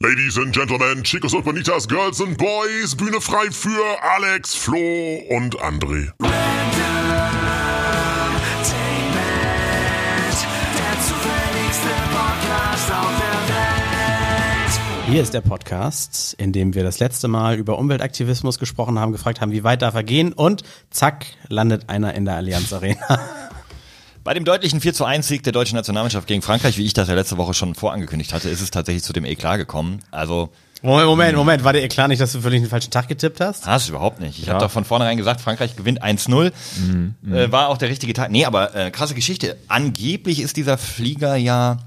Ladies and Gentlemen, Chicos und Bonitas, Girls and Boys, Bühne frei für Alex, Flo und André. Hier ist der Podcast, in dem wir das letzte Mal über Umweltaktivismus gesprochen haben, gefragt haben, wie weit darf er gehen und zack, landet einer in der Allianz Arena. Bei dem deutlichen 4 zu 1 Sieg der deutschen Nationalmannschaft gegen Frankreich, wie ich das ja letzte Woche schon vorangekündigt hatte, ist es tatsächlich zu dem Eklat gekommen. Also Moment, Moment, Moment, war dir klar nicht, dass du völlig den falschen Tag getippt hast? Hast du überhaupt nicht. Ich ja. habe doch von vornherein gesagt, Frankreich gewinnt 1-0. Mhm, äh, war auch der richtige Tag. Nee, aber äh, krasse Geschichte. Angeblich ist dieser Flieger ja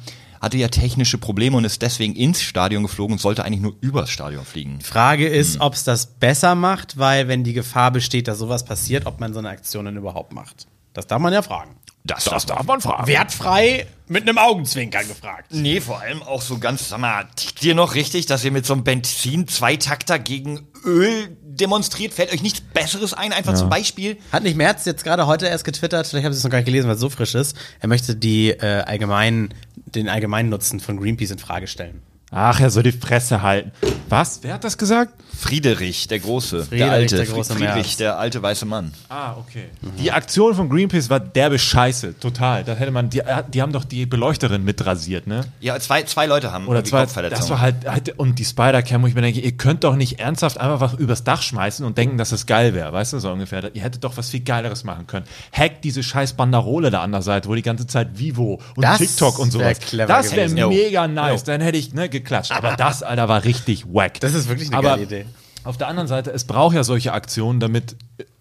hatte ja technische Probleme und ist deswegen ins Stadion geflogen und sollte eigentlich nur übers Stadion fliegen. Frage ist, hm. ob es das besser macht, weil wenn die Gefahr besteht, dass sowas passiert, ob man so eine Aktion dann überhaupt macht. Das darf man ja fragen. Das, das darf man fragen. Wertfrei mit einem Augenzwinkern gefragt. Nee, vor allem auch so ganz, sag mal, tickt ihr noch richtig, dass ihr mit so einem Benzin-Zweitakter gegen Öl demonstriert? Fällt euch nichts Besseres ein? Einfach ja. zum Beispiel. Hat nicht Merz jetzt gerade heute erst getwittert, vielleicht habe ich es noch gar nicht gelesen, weil es so frisch ist. Er möchte die äh, allgemeinen, den allgemeinen Nutzen von Greenpeace in Frage stellen. Ach, er soll die Fresse halten. Was? Wer hat das gesagt? Friedrich, der Große. Friedrich, der alte. Der große Friedrich, der alte weiße Mann. Ah, okay. Mhm. Die Aktion von Greenpeace war derbe Scheiße. Total. Da hätte man, die, die haben doch die Beleuchterin mit rasiert, ne? Ja, zwei, zwei Leute haben Oder zwei, Das war halt, halt und die Spider-Cam, wo ich mir denke, ihr könnt doch nicht ernsthaft einfach übers Dach schmeißen und denken, dass das geil wäre. Weißt du, so ungefähr. Ihr hättet doch was viel Geileres machen können. Hack diese scheiß Banderole da an der Seite, wo die ganze Zeit Vivo und das TikTok und sowas. das wäre mega nice. Dann hätte ich, ne, geklatscht. Aber das Alter, war richtig wack. Das ist wirklich eine Aber geile Idee. Auf der anderen Seite, es braucht ja solche Aktionen, damit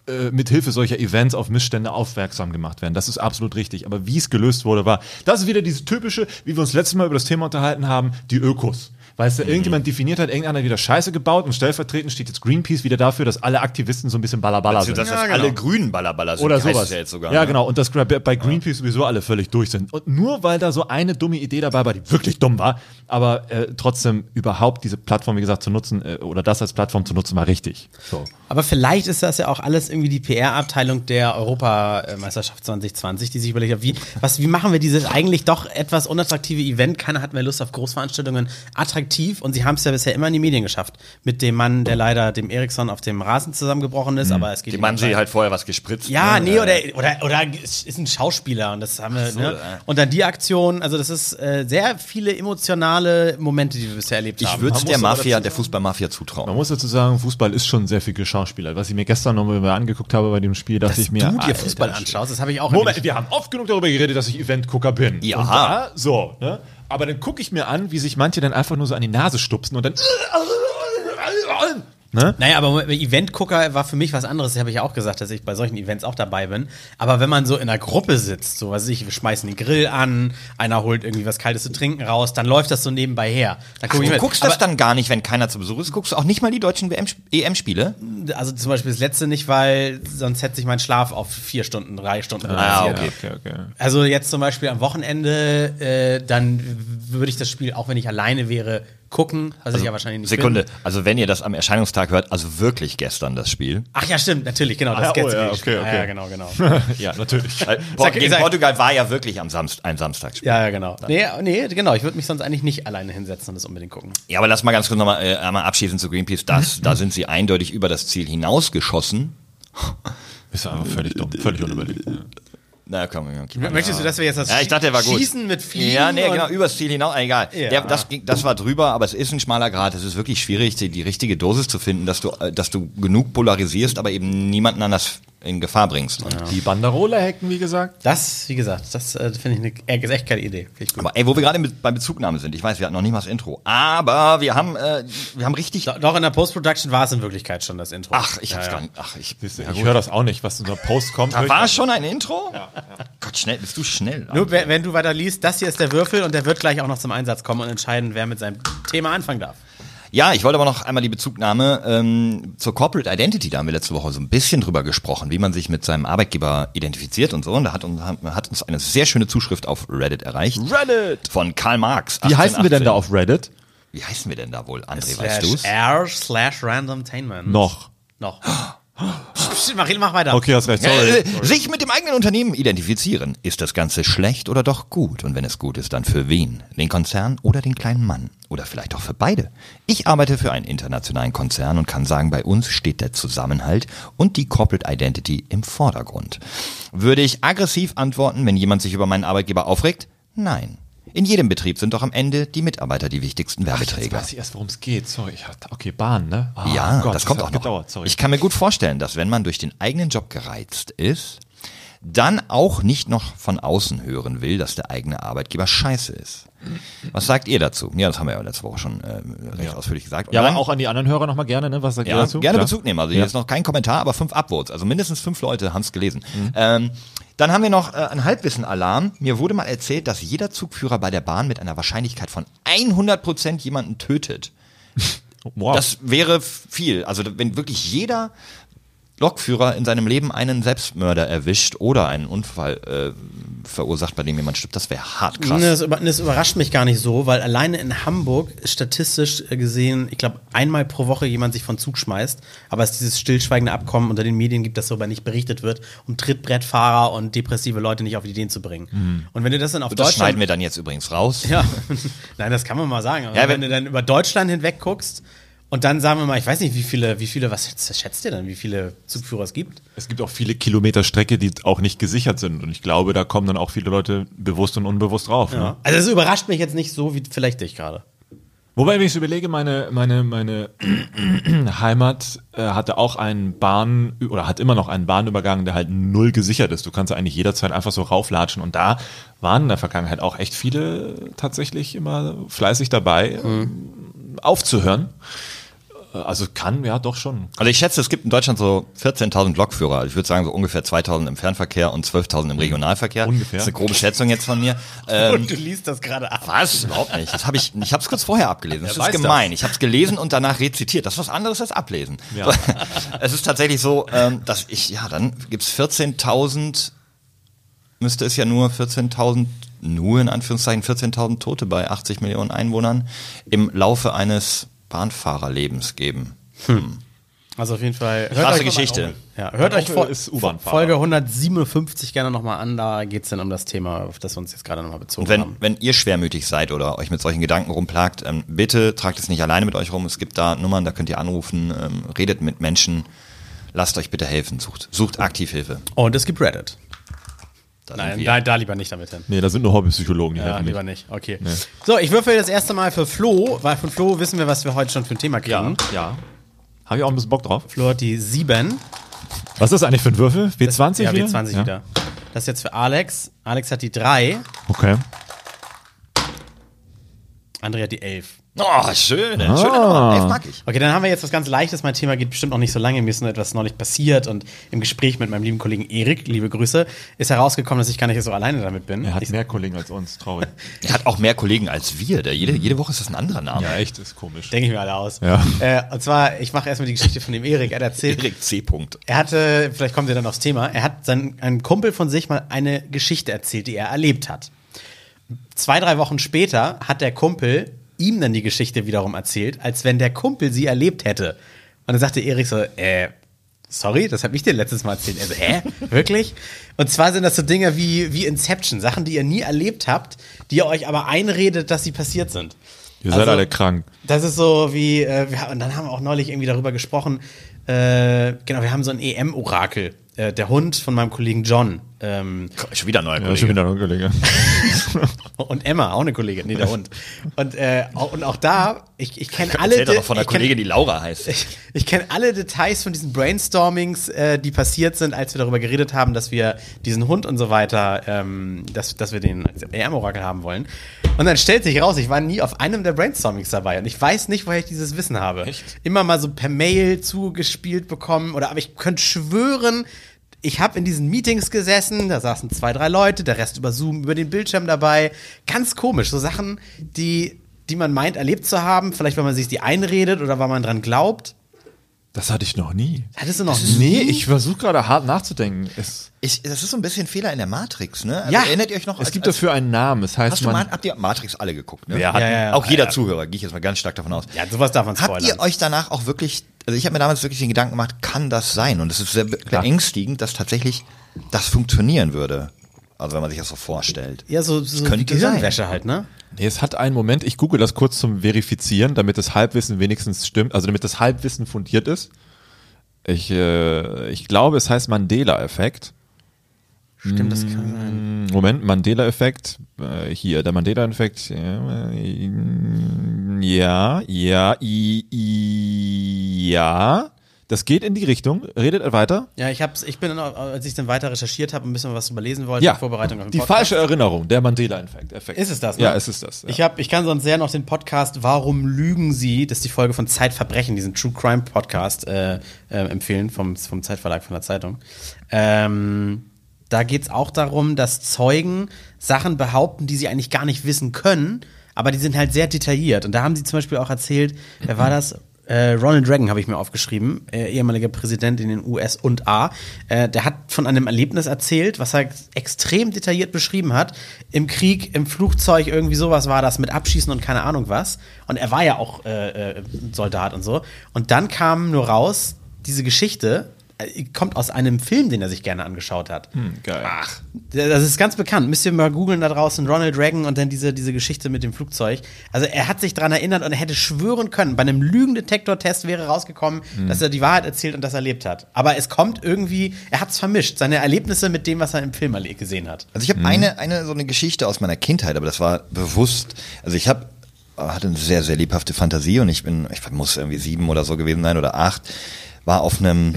äh, mit Hilfe solcher Events auf Missstände aufmerksam gemacht werden. Das ist absolut richtig. Aber wie es gelöst wurde, war, das ist wieder dieses typische, wie wir uns letztes Mal über das Thema unterhalten haben, die Ökos. Weißt du, mhm. irgendjemand definiert hat, irgendeiner wieder Scheiße gebaut und stellvertretend steht jetzt Greenpeace wieder dafür, dass alle Aktivisten so ein bisschen Ballaballa sind. Dass ja, genau. alle Grünen Ballaballa sind. Oder sowas. Ja, jetzt sogar, ja ne? genau. Und dass bei Greenpeace ja. sowieso alle völlig durch sind. Und nur weil da so eine dumme Idee dabei war, die wirklich dumm war, aber äh, trotzdem überhaupt diese Plattform, wie gesagt, zu nutzen äh, oder das als Plattform zu nutzen, war richtig. So. Aber vielleicht ist das ja auch alles irgendwie die PR-Abteilung der Europameisterschaft 2020, die sich überlegt hat, wie, was, wie machen wir dieses eigentlich doch etwas unattraktive Event? Keiner hat mehr Lust auf Großveranstaltungen attraktiv und sie haben es ja bisher immer in die Medien geschafft. Mit dem Mann, der leider dem Eriksson auf dem Rasen zusammengebrochen ist, mhm. aber es geht Dem Mann sie halt vorher was gespritzt. Ja, ne? nee, oder, oder, oder ist ein Schauspieler und das haben wir, so, ne? Und dann die Aktion, also das ist äh, sehr viele emotionale Momente, die wir bisher erlebt ich haben. Ich würde der Mafia, der Fußballmafia zutrauen. Man muss dazu sagen, Fußball ist schon sehr viel Geschauspieler. Was ich mir gestern nochmal angeguckt habe bei dem Spiel, dachte dass ich mir. du dir Fußball anschaust, das habe ich auch Moment, wir haben oft genug darüber geredet, dass ich Eventgucker bin. Ja. Und da, so, ne? Aber dann gucke ich mir an, wie sich manche dann einfach nur so an die Nase stupsen und dann Ne? Naja, aber Event-Gucker war für mich was anderes. Das habe ich ja auch gesagt, dass ich bei solchen Events auch dabei bin. Aber wenn man so in einer Gruppe sitzt, so was weiß ich, wir schmeißen den Grill an, einer holt irgendwie was Kaltes zu trinken raus, dann läuft das so nebenbei her. Dann guck Ach, du guckst das dann gar nicht, wenn keiner zu Besuch ist? Guckst du auch nicht mal die deutschen EM-Spiele? Also zum Beispiel das letzte nicht, weil sonst hätte sich mein Schlaf auf vier Stunden, drei Stunden ah, reduziert. Ah, okay, okay, okay. Also jetzt zum Beispiel am Wochenende, äh, dann würde ich das Spiel, auch wenn ich alleine wäre, gucken, also ich ja wahrscheinlich nicht Sekunde, bin. also wenn ihr das am Erscheinungstag hört, also wirklich gestern das Spiel. Ach ja, stimmt, natürlich, genau, das ah, oh, ja, okay, okay. Ah, ja, genau, genau. ja, natürlich. Port gegen Portugal war ja wirklich am Samst ein Samstagsspiel. Ja, ja, genau. Nee, nee, genau, ich würde mich sonst eigentlich nicht alleine hinsetzen und das unbedingt gucken. Ja, aber lass mal ganz kurz nochmal äh, einmal abschließen zu Greenpeace. Das, da sind sie eindeutig über das Ziel hinausgeschossen. Ist einfach völlig dumm, völlig unüberlegt. Na komm, okay. Möchtest du, dass wir jetzt das ja, ich dachte, der war gut. Schießen mit Fliegen? Ja, nee, genau, übers Ziel hinaus, egal. Ja. Der, das, das war drüber, aber es ist ein schmaler Grad. Es ist wirklich schwierig, die, die richtige Dosis zu finden, dass du, äh, dass du genug polarisierst, aber eben niemanden an das in Gefahr bringst. Und Die Banderole hacken, wie gesagt. Das, wie gesagt, das äh, finde ich eine, äh, echt keine Idee. Aber ey, wo wir gerade bei Bezugnahme sind, ich weiß, wir hatten noch nicht mal das Intro, aber wir haben, äh, wir haben richtig. Doch, in der Post-Production war es in Wirklichkeit schon das Intro. Ach, ich hab's ja, gar nicht. Ach, ich, ich, ich höre das auch nicht, was in der Post kommt. Da war schon ein Intro? Ja, ja. Gott, schnell, bist du schnell. Nur wenn, wenn du weiter liest, das hier ist der Würfel und der wird gleich auch noch zum Einsatz kommen und entscheiden, wer mit seinem Thema anfangen darf. Ja, ich wollte aber noch einmal die Bezugnahme ähm, zur Corporate Identity, da haben wir letzte Woche so ein bisschen drüber gesprochen, wie man sich mit seinem Arbeitgeber identifiziert und so. Und da hat uns, hat uns eine sehr schöne Zuschrift auf Reddit erreicht. Reddit! Von Karl Marx. Wie heißen wir denn da auf Reddit? Wie heißen wir denn da wohl, André, slash weißt du's? R slash randomtainment. Noch. Noch. psch, mach, mach weiter. Okay, hast recht, sorry. Äh, sich mit dem eigenen Unternehmen identifizieren. Ist das Ganze schlecht oder doch gut? Und wenn es gut ist, dann für wen? Den Konzern oder den kleinen Mann? Oder vielleicht auch für beide? Ich arbeite für einen internationalen Konzern und kann sagen, bei uns steht der Zusammenhalt und die Corporate Identity im Vordergrund. Würde ich aggressiv antworten, wenn jemand sich über meinen Arbeitgeber aufregt? Nein. In jedem Betrieb sind doch am Ende die Mitarbeiter die wichtigsten Jetzt Werbeträger. weiß ich erst, worum es geht. Sorry, ich hatte, okay, Bahn, ne? Ah, Ja, Gott, das kommt hat auch noch. Gedauert. Ich kann mir gut vorstellen, dass wenn man durch den eigenen Job gereizt ist, dann auch nicht noch von außen hören will, dass der eigene Arbeitgeber scheiße ist. Was sagt ihr dazu? Ja, das haben wir ja letzte Woche schon äh, recht ausführlich gesagt. Und ja, dann- aber auch an die anderen Hörer nochmal gerne, ne? Was sagt ihr ja, dazu? gerne Klar. Bezug nehmen. Also hier Ja. ist noch kein Kommentar, aber fünf Upvotes. Also mindestens fünf Leute haben es gelesen. Mhm. Ähm, dann haben wir noch äh, einen Halbwissen-Alarm. Mir wurde mal erzählt, dass jeder Zugführer bei der Bahn mit einer Wahrscheinlichkeit von 100% jemanden tötet. Wow. Das wäre viel. Also wenn wirklich jeder Lokführer in seinem Leben einen Selbstmörder erwischt oder einen Unfall äh, verursacht, bei dem jemand stirbt, das wäre hart krass. Das, das überrascht mich gar nicht so, weil alleine in Hamburg statistisch gesehen, ich glaube, einmal pro Woche jemand sich von Zug schmeißt, aber es dieses stillschweigende Abkommen unter den Medien gibt, dass darüber nicht berichtet wird, um Trittbrettfahrer und depressive Leute nicht auf Ideen zu bringen. Und wenn du das dann auf das Deutschland schneiden wir dann jetzt übrigens raus. Ja, nein, das kann man mal sagen. Aber Ja, wenn, wenn- du dann über Deutschland hinweg guckst und dann sagen wir mal, ich weiß nicht, wie viele, wie viele, was schätzt, ihr denn, wie viele Zugführer es gibt? Es gibt auch viele Kilometer Strecke, die auch nicht gesichert sind. Und ich glaube, da kommen dann auch viele Leute bewusst und unbewusst drauf. Ne? Also es überrascht mich jetzt nicht so wie vielleicht dich gerade. Wobei, wenn ich so überlege, meine, meine, meine Heimat äh, hatte auch einen Bahn oder hat immer noch einen Bahnübergang, der halt null gesichert ist. Du kannst eigentlich jederzeit einfach so rauflatschen. Und da waren in der Vergangenheit auch echt viele tatsächlich immer fleißig dabei, ähm, aufzuhören. Äh, Also kann, ja, doch schon. Also ich schätze, es gibt in Deutschland so 14.000 Lokführer. Also Ich würde sagen so ungefähr 2.000 im Fernverkehr und 12.000 im Regionalverkehr. Ungefähr. Das ist eine grobe Schätzung jetzt von mir. Ähm, du liest das gerade ab. was? Überhaupt nicht. Das habe ich, ich habe es kurz vorher abgelesen. Das Wer ist gemein. Ich habe es gelesen und danach rezitiert. Das ist was anderes als ablesen. Ja. Es ist tatsächlich so, ähm, dass ich, ja, dann gibt's 14.000, müsste es ja nur 14.000, nur in Anführungszeichen 14.000 Tote bei 80 Millionen Einwohnern im Laufe eines Bahnfahrerlebens geben. Also auf jeden Fall. Hört Krasse Geschichte. Ja, hört euch vor, ist. Folge 157 gerne nochmal an. Da geht es dann um das Thema, auf das wir uns jetzt gerade nochmal bezogen Und wenn, haben. wenn ihr schwermütig seid oder euch mit solchen Gedanken rumplagt, ähm, bitte tragt es nicht alleine mit euch rum. Es gibt da Nummern, da könnt ihr anrufen, ähm, redet mit Menschen. Lasst euch bitte helfen. Sucht, sucht aktiv Hilfe. Und es gibt Reddit. Da Nein, da, da lieber nicht damit hin. Nee, da sind nur Hobbypsychologen, die Ja, helfen lieber nicht. nicht. Okay. So, ich würfel das erste Mal für Flo, weil von Flo wissen wir, was wir heute schon für ein Thema kriegen. ja. Habe ich auch ein bisschen Bock drauf. Flo hat die 7. Was ist das eigentlich für ein Würfel? W20 ja, wieder? W20 Ja. wieder. Das ist jetzt für Alex. Alex hat die 3. Okay. André hat die 11. Oh, schön. Schöne Ah. Nummer. Elf mag ich. Okay, dann haben wir jetzt was ganz Leichtes. Mein Thema geht bestimmt noch nicht so lange. Mir ist nur etwas neulich passiert und im Gespräch mit meinem lieben Kollegen Erik, liebe Grüße, ist herausgekommen, dass ich gar nicht so alleine damit bin. Er hat ich, mehr Kollegen als uns, traurig. Er hat auch mehr Kollegen als wir. Der, jede, jede Woche ist das ein anderer Name. ja, echt, ist komisch. denke ich mir alle aus. Ja. Äh, und zwar, ich mache erstmal die Geschichte von dem Erik. Er hat erzählt, Erik C. Punkt. er hatte, vielleicht kommen wir dann aufs Thema, er hat sein, ein Kumpel von sich mal eine Geschichte erzählt, die er erlebt hat. Zwei, drei Wochen später hat der Kumpel ihm dann die Geschichte wiederum erzählt, als wenn der Kumpel sie erlebt hätte. Und dann sagte Erik so, äh, sorry, das habe ich dir letztes Mal erzählt. Er so, hä? Wirklich? Und zwar sind das so Dinge wie, wie Inception, Sachen, die ihr nie erlebt habt, die ihr euch aber einredet, dass sie passiert sind. Ihr seid Also- alle krank. Das ist so wie, äh, wir, und dann haben wir auch neulich irgendwie darüber gesprochen, äh, genau, wir haben so ein EM-Orakel. Äh, der Hund von meinem Kollegen John. Ähm, Schon wieder ein neuer Ja, Kollege. schon wieder ein Kollege. und Emma, auch eine Kollegin, nee, der Hund. Und, äh, auch, und auch da, ich, ich kenne alle. Erzählt doch noch von kenn- Kollegin, die Laura heißt. Ich, ich kenne alle Details von diesen Brainstormings, äh, die passiert sind, als wir darüber geredet haben, dass wir diesen Hund und so weiter, ähm, dass, dass wir den als EM-Orakel haben wollen. Und dann stellt sich raus, ich war nie auf einem der Brainstormings dabei und ich weiß nicht, woher ich dieses Wissen habe. Immer mal so per Mail zugespielt bekommen oder aber ich könnte schwören, ich habe in diesen Meetings gesessen, da saßen zwei, drei Leute, der Rest über Zoom, über den Bildschirm dabei. Ganz komisch, so Sachen, die, die man meint, erlebt zu haben, vielleicht weil man sich die einredet oder weil man dran glaubt. Das hatte ich noch nie. Hattest du noch Nee, ich versuche gerade hart nachzudenken. Es, Ich, das ist so ein bisschen Fehler in der Matrix, ne? Also Ja. Erinnert ihr euch noch? es als- gibt als, dafür einen Namen. Es heißt Hast du man. mal, habt ihr Matrix alle geguckt, ne? Wer hat- Ja, ja, ja. Auch jeder Ja, ja. Zuhörer, gehe ich jetzt mal ganz stark davon aus. Ja, sowas darf man Habt spoilern. ihr euch danach auch wirklich also ich habe mir damals wirklich den Gedanken gemacht, kann das sein? Und es ist sehr beängstigend, dass tatsächlich das funktionieren würde. Also wenn man sich das so vorstellt. Ja, so, so könnte die Gehirnwäsche halt, ne? Nee, es hat einen Moment, ich google das kurz zum Verifizieren, damit das Halbwissen wenigstens stimmt, also damit das Halbwissen fundiert ist. Ich, äh, ich glaube, es heißt Mandela-Effekt. Stimmt, das kann sein. Moment, Mandela-Effekt. Äh, hier, der Mandela-Effekt. äh, Ja, ja, i, i, ja. Das geht in die Richtung. Redet weiter. Ja, ich hab's, ich bin, als ich dann weiter recherchiert habe und ein bisschen was überlesen wollte, Ja, in Vorbereitung auf den die Podcast. falsche Erinnerung, der Mandela-Effekt. Effekt. Ist es das, ne? Ja, es ist das. Ja. Ich, hab, ich kann sonst sehr noch den Podcast Warum lügen Sie? Das ist die Folge von Zeitverbrechen, diesen True Crime Podcast äh, äh, empfehlen vom, vom Zeitverlag von der Zeitung. Ähm, da geht's auch darum, dass Zeugen Sachen behaupten, die sie eigentlich gar nicht wissen können, aber die sind halt sehr detailliert. Und da haben sie zum Beispiel auch erzählt, wer war das? Äh, Ronald Reagan habe ich mir aufgeschrieben, äh, ehemaliger Präsident in den US und A. Äh, der hat von einem Erlebnis erzählt, was er extrem detailliert beschrieben hat. Im Krieg, im Flugzeug, irgendwie sowas war das mit Abschießen und keine Ahnung was. Und er war ja auch äh, äh, Soldat und so. Und dann kam nur raus, diese Geschichte kommt aus einem Film, den er sich gerne angeschaut hat. Geil. Ach, das ist ganz bekannt. Müsst ihr mal googeln da draußen, Ronald Reagan und dann diese, diese Geschichte mit dem Flugzeug. Also er hat sich dran erinnert und er hätte schwören können, bei einem Lügendetektor-Test wäre rausgekommen, dass er die Wahrheit erzählt und das erlebt hat. Aber es kommt irgendwie, er hat es vermischt, seine Erlebnisse mit dem, was er im Film gesehen hat. Also ich habe eine, eine so eine Geschichte aus meiner Kindheit, aber das war bewusst. Also ich habe hatte eine sehr, sehr lebhafte Fantasie und ich bin, ich muss irgendwie sieben oder so gewesen sein oder acht, war auf einem,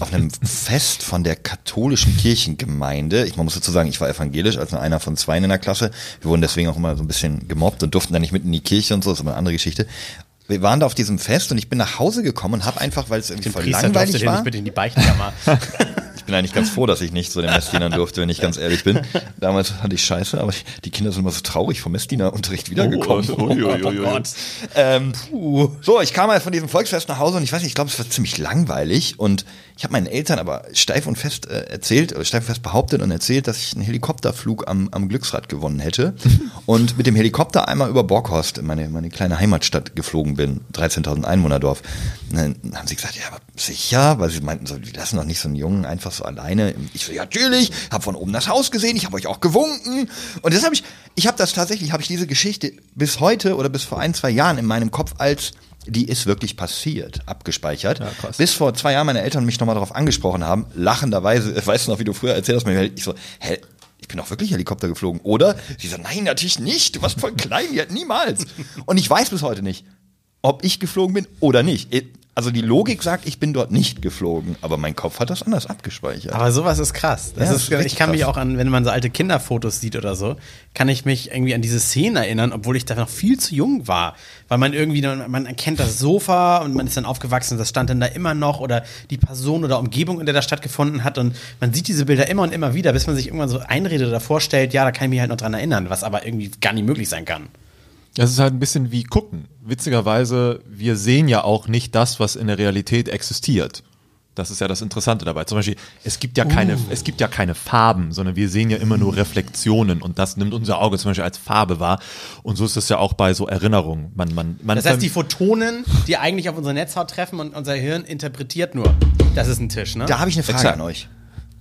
auf einem Fest von der katholischen Kirchengemeinde. Ich man muss dazu sagen, ich war evangelisch, als nur einer von zwei in der Klasse. Wir wurden deswegen auch immer so ein bisschen gemobbt und durften dann nicht mit in die Kirche und so, das ist aber eine andere Geschichte. Wir waren da auf diesem Fest und ich bin nach Hause gekommen und habe einfach, weil es irgendwie voll Priester langweilig den war. nicht bitte in die Beichtkammer. Ich bin eigentlich ganz froh, dass ich nicht so den Messdienern durfte, wenn ich ganz ehrlich bin. Damals hatte ich Scheiße, aber die Kinder sind immer so traurig vom Messdienerunterricht wiedergekommen. Oh, ui, ui, ui. Gott. Ähm, so, ich kam halt von diesem Volksfest nach Hause und ich weiß nicht, ich glaube, es war ziemlich langweilig und ich habe meinen Eltern aber steif und fest äh, erzählt, oder steif und fest behauptet und erzählt, dass ich einen Helikopterflug am, am Glücksrad gewonnen hätte und mit dem Helikopter einmal über Borghorst, meine, meine kleine Heimatstadt, geflogen bin, 13.000 Einwohnerdorf. Und dann haben sie gesagt, ja, aber sicher, weil sie meinten so, die lassen doch nicht so einen Jungen einfach so alleine. Ich so, ja, natürlich, habe von oben das Haus gesehen, ich habe euch auch gewunken. Und das habe ich, ich habe das tatsächlich, habe ich diese Geschichte bis heute oder bis vor ein, zwei Jahren in meinem Kopf als die ist wirklich passiert, abgespeichert. Bis vor zwei Jahren meine Eltern mich nochmal darauf angesprochen haben, lachenderweise, weißt du noch, wie du früher erzählt hast, mir, ich so, hä, ich bin auch wirklich Helikopter geflogen, oder? Sie so, nein, natürlich nicht, du warst voll klein, ja, niemals. Und ich weiß bis heute nicht, ob ich geflogen bin oder nicht. Also die Logik sagt, ich bin dort nicht geflogen, aber mein Kopf hat das anders abgespeichert. Aber sowas ist krass. Das Ja, ist, das ist ich kann mich krass. auch an, wenn man so alte Kinderfotos sieht oder so, kann ich mich irgendwie an diese Szenen erinnern, obwohl ich da noch viel zu jung war. Weil man irgendwie, man erkennt das Sofa und man ist dann aufgewachsen, das stand dann da immer noch oder die Person oder Umgebung, in der das stattgefunden hat und man sieht diese Bilder immer und immer wieder, bis man sich irgendwann so einredet oder vorstellt, ja, da kann ich mich halt noch dran erinnern, was aber irgendwie gar nicht möglich sein kann. Das ist halt ein bisschen wie gucken. Witzigerweise, wir sehen ja auch nicht das, was in der Realität existiert. Das ist ja das Interessante dabei. Zum Beispiel, es gibt ja keine, es gibt ja keine Farben, sondern wir sehen ja immer nur Reflexionen und das nimmt unser Auge zum Beispiel als Farbe wahr. Und so ist es ja auch bei so Erinnerungen. Man, man, man Das heißt, die Photonen, die eigentlich auf unsere Netzhaut treffen und unser Hirn interpretiert nur, das ist ein Tisch, ne? Da habe ich eine Frage Exakt. an euch.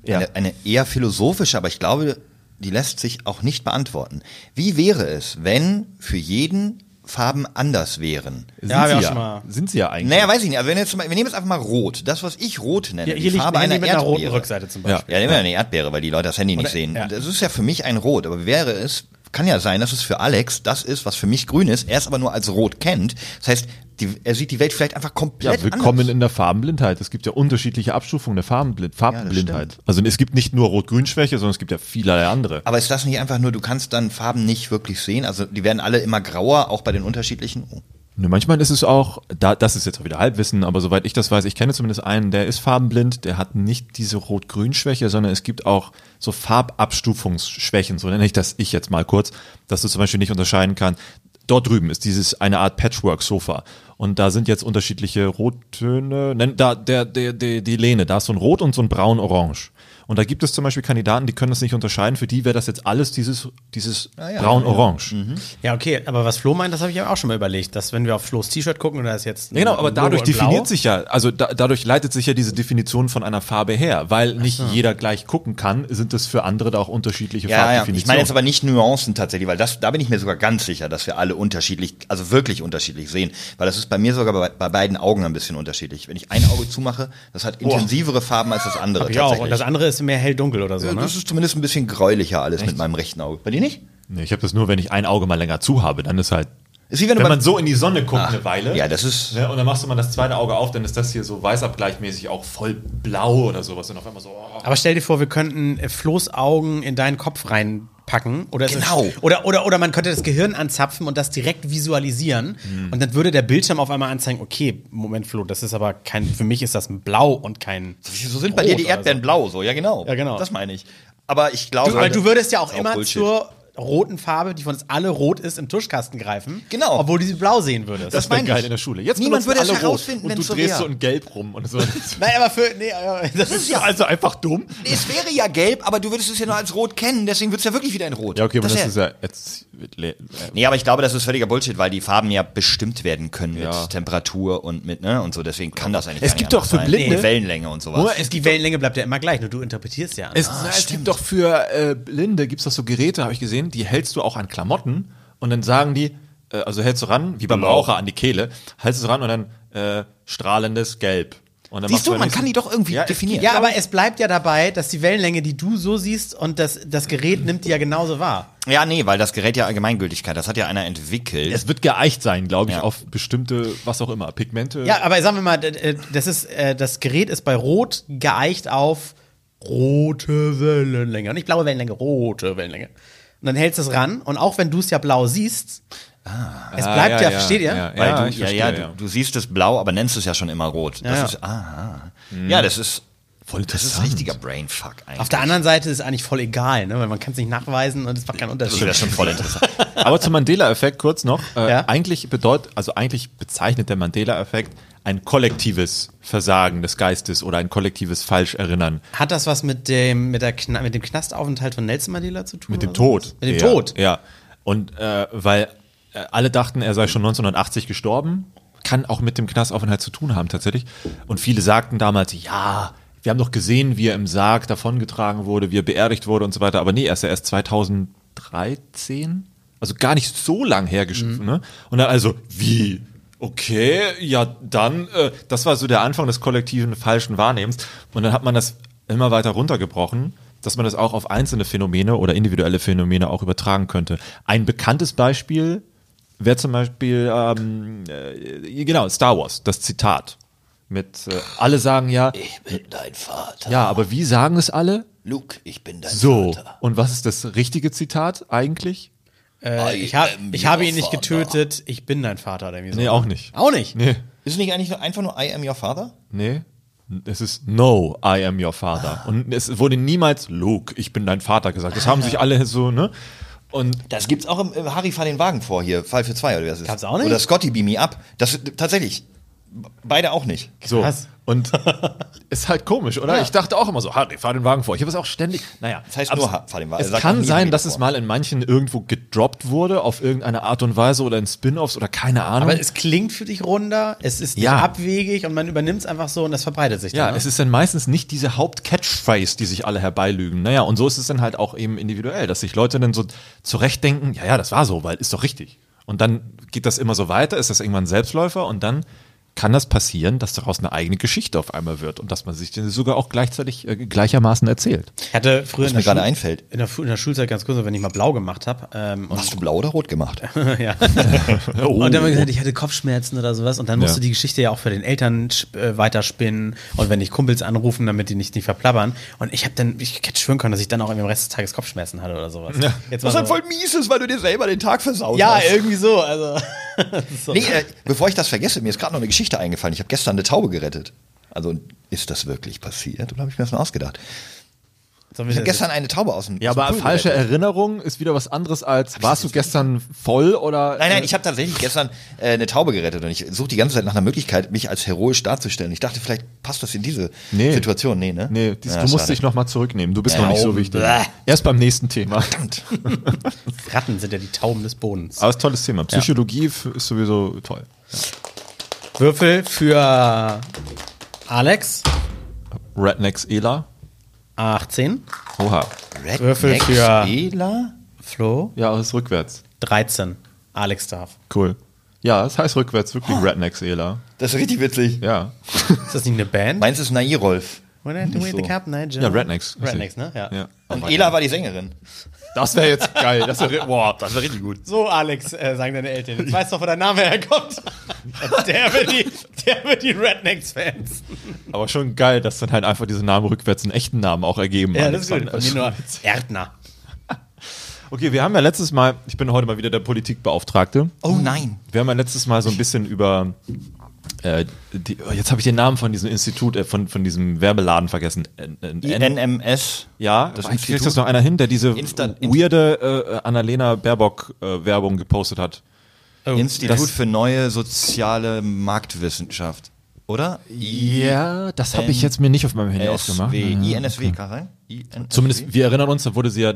Ja. Eine, eine eher philosophische, aber ich glaube, die lässt sich auch nicht beantworten. Wie wäre es, wenn für jeden Farben anders wären? sind, Ja, sie ja, sind sie ja eigentlich. Naja, weiß ich nicht. Aber wenn jetzt zum Beispiel, wir nehmen jetzt einfach mal rot. Das, was ich rot nenne. Hier, die hier liegt Farbe einer mit einer roten Erdbeere. Rückseite zum Beispiel. Ja, nehmen wir eine Erdbeere, weil die Leute das Handy nicht Oder- sehen. ja. Das ist ja für mich ein Rot. Aber wie wäre es, kann ja sein, dass es für Alex das ist, was für mich grün ist, er es aber nur als rot kennt. Das heißt, die, er sieht die Welt vielleicht einfach komplett Ja, willkommen anders. in der Farbenblindheit. Es gibt ja unterschiedliche Abstufungen der Farbenblind Farbenblindheit. stimmt. also es gibt nicht nur Rot-Grün-Schwäche, sondern es gibt ja vielerlei andere. Aber ist das nicht einfach nur, du kannst dann Farben nicht wirklich sehen? Also die werden alle immer grauer, auch bei den unterschiedlichen. Oh. Ne, manchmal ist es auch, da, das ist jetzt auch wieder Halbwissen, aber soweit ich das weiß, ich kenne zumindest einen, der ist farbenblind, der hat nicht diese Rot-Grün-Schwäche, sondern es gibt auch so Farbabstufungsschwächen, so nenne ich das ich jetzt mal kurz, dass du zum Beispiel nicht unterscheiden kann. Dort drüben ist dieses eine Art Patchwork-Sofa und da sind jetzt unterschiedliche Rottöne, nenn, da der, der, der, die Lehne, da ist so ein Rot und so ein Braun-Orange. Und da gibt es zum Beispiel Kandidaten, die können das nicht unterscheiden. Für die wäre das jetzt alles dieses, dieses Ah ja, braun-orange. Ja, okay, aber was Flo meint, das habe ich ja auch schon mal überlegt, dass wenn wir auf Flo's T-Shirt gucken und da ist jetzt. ein Ja, genau, aber dadurch definiert sich ja, also da, dadurch leitet sich ja diese Definition von einer Farbe her, weil nicht jeder gleich gucken kann, sind es für andere da auch unterschiedliche Ja, ja. Farbdefinitionen. Ich meine jetzt aber nicht Nuancen tatsächlich, weil das, da bin ich mir sogar ganz sicher, dass wir alle unterschiedlich, also wirklich unterschiedlich sehen. Weil das ist bei mir sogar bei, bei beiden Augen ein bisschen unterschiedlich. Wenn ich ein Auge zumache, das hat intensivere Farben als das andere. Auch. Und das andere ist mehr hell-dunkel oder so, ne? das ist zumindest ein bisschen gräulicher alles mit meinem rechten Auge. Bei dir nicht? nee, ich habe das nur, wenn ich ein Auge mal länger zu habe, dann ist halt, Ist wie wenn du wenn man so in die Sonne guckt eine Weile. Ja, das ist. Ne, und dann machst du mal das zweite Auge auf, dann ist das hier so weißabgleichmäßig auch voll blau oder sowas. Und auf einmal so, oh. Aber stell dir vor, wir könnten äh, Flo's Augen in deinen Kopf reinpacken. Oder es- Genau. Oder, oder, oder man könnte das Gehirn anzapfen und das direkt visualisieren. Und dann würde der Bildschirm auf einmal anzeigen, okay, Moment, Flo, das ist aber kein, für mich ist das ein Blau und kein. So sind bei dir die Erdbeeren blau, so, ja genau. Ja, genau. Das meine ich. Aber ich glaube. Du, weil du würdest ja auch ist immer Bullshit. zur roten Farbe, die von uns alle rot ist, im Tuschkasten greifen. Genau. Obwohl du sie blau sehen würdest. das wäre meine geil ich. in der Schule. Jetzt Niemand würde es alle rot herausfinden, wenn du es so drehst wäre. so in Gelb rum und so. Nein, aber für. Nee, äh, das, ist ja. also einfach dumm. Es wäre ja gelb, aber du würdest es ja nur als rot kennen, deswegen wird es ja wirklich wieder in rot. Ja, okay, aber das, wär- ist ja jetzt. äh, Nee, aber ich glaube, das ist völliger Bullshit, weil die Farben ja bestimmt werden können Ja. mit Temperatur und mit, ne, und so, deswegen kann das eigentlich Es gibt doch für sein. Blinde- Die Wellenlänge und sowas. Nur, Es, die Wellenlänge bleibt ja immer gleich, nur du interpretierst ja. Es, na, es gibt doch für äh, Blinde, gibt es doch so Geräte, habe ich gesehen, die hältst du auch an Klamotten und dann sagen die, äh, also hältst du ran, wie beim Blau. Raucher an die Kehle, hältst du ran und dann äh, strahlendes Gelb. Und dann Siehst du, man kann die doch irgendwie Ja, definieren. Ja, aber es bleibt ja dabei, dass die Wellenlänge, die du so siehst und das, das Gerät nimmt die ja genauso wahr. Ja, nee, weil das Gerät ja Allgemeingültigkeit, das hat ja einer entwickelt. Es wird geeicht sein, glaube ich, Ja. auf bestimmte, was auch immer, Pigmente. Ja, aber sagen wir mal, äh, das ist, äh, das Gerät ist bei Rot geeicht auf rote Wellenlänge. Nicht blaue Wellenlänge, rote Wellenlänge. Und dann hältst du es ran und auch wenn du es ja blau siehst, es Ah, bleibt ja, ja, versteht ihr? ja. weil du, ich ja, verstehe, ja, ja. Du, du siehst es blau, aber nennst es ja schon immer rot. Das Ja, ist, ja. aha. Ja, das ist, Voll das ist richtiger Brainfuck eigentlich. Auf der anderen Seite ist es eigentlich voll egal, ne? weil man kann es nicht nachweisen und es macht keinen das Unterschied. wäre schon voll interessant. Aber zum Mandela-Effekt kurz noch. Äh, Ja? Eigentlich bedeutet, also eigentlich bezeichnet der Mandela-Effekt ein kollektives Versagen des Geistes oder ein kollektives Falscherinnern. Hat das was mit dem, mit, der Kna mit dem Knastaufenthalt von Nelson Mandela zu tun? Mit dem Tod. sowas? Mit dem ja, Tod? Ja. Und äh, weil äh, alle dachten, er sei schon 1980 gestorben, kann auch mit dem Knastaufenthalt zu tun haben tatsächlich. Und viele sagten damals, ja, wir haben doch gesehen, wie er im Sarg davongetragen wurde, wie er beerdigt wurde und so weiter. Aber nee, er ist ja erst 2013, also gar nicht so lang hergeschiffen. Ne? Und dann also, wie? Okay, ja, dann, äh, das war so der Anfang des kollektiven falschen Wahrnehmens. Und dann hat man das immer weiter runtergebrochen, dass man das auch auf einzelne Phänomene oder individuelle Phänomene auch übertragen könnte. Ein bekanntes Beispiel wäre zum Beispiel, ähm, äh, genau, Star Wars, das Zitat. Mit, äh, alle sagen ja, Ich bin dein Vater. ja, aber wie sagen es alle? Luke, ich bin dein So. Vater. Und was ist das richtige Zitat eigentlich? Äh, ich, hab, ich habe ihn nicht father. getötet, ich bin dein Vater. Oder irgendwie so. Nee, auch nicht. Auch nicht? Nee, Ist es nicht eigentlich einfach nur I am your father? nee. Es ist No, I am your father. Und es wurde niemals Luke, ich bin dein Vater gesagt. Das haben sich alle so, ne? Und Das gibt's auch im, im Harry fahr den Wagen vor hier, Fall für zwei oder was ist? Gab's auch nicht? Oder Scotty Beam Me Up. Das tatsächlich. Beide auch nicht. So. Krass. Und ist halt komisch, oder? Ja. Ich dachte auch immer so, Harry, fahr den Wagen vor. Ich habe es auch ständig. Naja, Das heißt nur, es- fahr den Wagen. Es kann sein, dass es davor. mal in manchen irgendwo gedroppt wurde, auf irgendeine Art und Weise oder in Spin-offs oder keine Ahnung. Aber es klingt für dich runder, es ist Ja. abwegig und man übernimmt es einfach so und das verbreitet sich ja, dann. ne? es ist dann meistens nicht diese Haupt-Catchphrase, die sich alle herbeilügen. Naja, und so ist es dann halt auch eben individuell, dass sich Leute dann so zurechtdenken, ja, ja, das war so, weil ist doch richtig. Und dann geht das immer so weiter, ist das irgendwann ein Selbstläufer und dann kann das passieren, dass daraus eine eigene Geschichte auf einmal wird und dass man sich den sogar auch gleichzeitig äh, gleichermaßen erzählt. Ich hatte früher in mir gerade einfällt. in, der, in der Schulzeit ganz kurz, wenn ich mal blau gemacht habe. Ähm, Hast du blau oder rot gemacht? ja. Oh. und dann haben wir gesagt, ich hatte Kopfschmerzen oder sowas. Und dann musste Ja. die Geschichte ja auch für den Eltern äh, weiterspinnen. Und wenn ich Kumpels anrufen, damit die nicht, nicht verplappern. Und ich habe dann, ich hätte schwören können, dass ich dann auch am Rest des Tages Kopfschmerzen hatte oder sowas. Jetzt Was halt so, voll mies ist, weil du dir selber den Tag versaut ja, hast. irgendwie so. Also, so. Nee, äh, bevor ich das vergesse, mir ist gerade noch eine Geschichte eingefallen. Ich habe gestern eine Taube gerettet. Also ist das wirklich passiert oder habe ich mir das nur ausgedacht? Ich wir habe gestern eine Taube aus dem Ja, aus dem aber Pool falsche gerettet. Erinnerung ist wieder was anderes als, warst du gestern voll oder? Nein, nein, ich habe tatsächlich gestern äh, eine Taube gerettet und ich suche die ganze Zeit nach einer Möglichkeit, mich als heroisch darzustellen. Ich dachte, vielleicht passt das in diese Nee. Situation. Nee, ne? Nee, dies, Ja, du musst schade. dich nochmal zurücknehmen. Du bist Ja, noch nicht so oh, wichtig. bäh. Erst beim nächsten Thema. Verdammt. Ratten sind ja die Tauben des Bodens. Aber ist ein tolles Thema. Psychologie f- ist sowieso toll. Würfel für Alex. Rednecks Ela. 18. Oha. Würfel Redneck für- Spieler? Flo. Ja, es ist rückwärts. 13. Alex darf. Cool. Ja, es heißt rückwärts wirklich Rednecks Ela. Das ist richtig witzig. Ja. Ist das nicht eine Band? Meins ist Nairolf. When I do Nicht with the so. cup, Nigel. Ja, Rednecks. Rednecks, ne? Ja. ja. Und Ela war die Sängerin. Das wäre jetzt geil. Das wäre boah, das wäre richtig gut. So, Alex, äh, sagen deine Eltern. Jetzt weißt du doch, wo dein Name herkommt. der wird die, der wird die Rednecks-Fans. Aber schon geil, dass dann halt einfach diese Namen rückwärts einen echten Namen auch ergeben. Ja, das ist gut. Von mir nur Erdner. Okay, wir haben ja letztes Mal, ich bin heute mal wieder der Politikbeauftragte. Oh nein. Wir haben ja letztes Mal so ein bisschen über. Äh, die, oh, jetzt habe ich den Namen von diesem Institut, äh, von, von diesem Werbeladen vergessen. NMS. ja, das kriegt das noch einer hin, der diese Insta- weirde äh, Annalena Baerbock-Werbung gepostet hat. Institut das- für neue soziale Marktwissenschaft. Oder? Ja, das habe ich jetzt mir nicht auf meinem Handy ausgemacht. INSW. Kann sein? Zumindest, wir erinnern uns, da wurde sie ja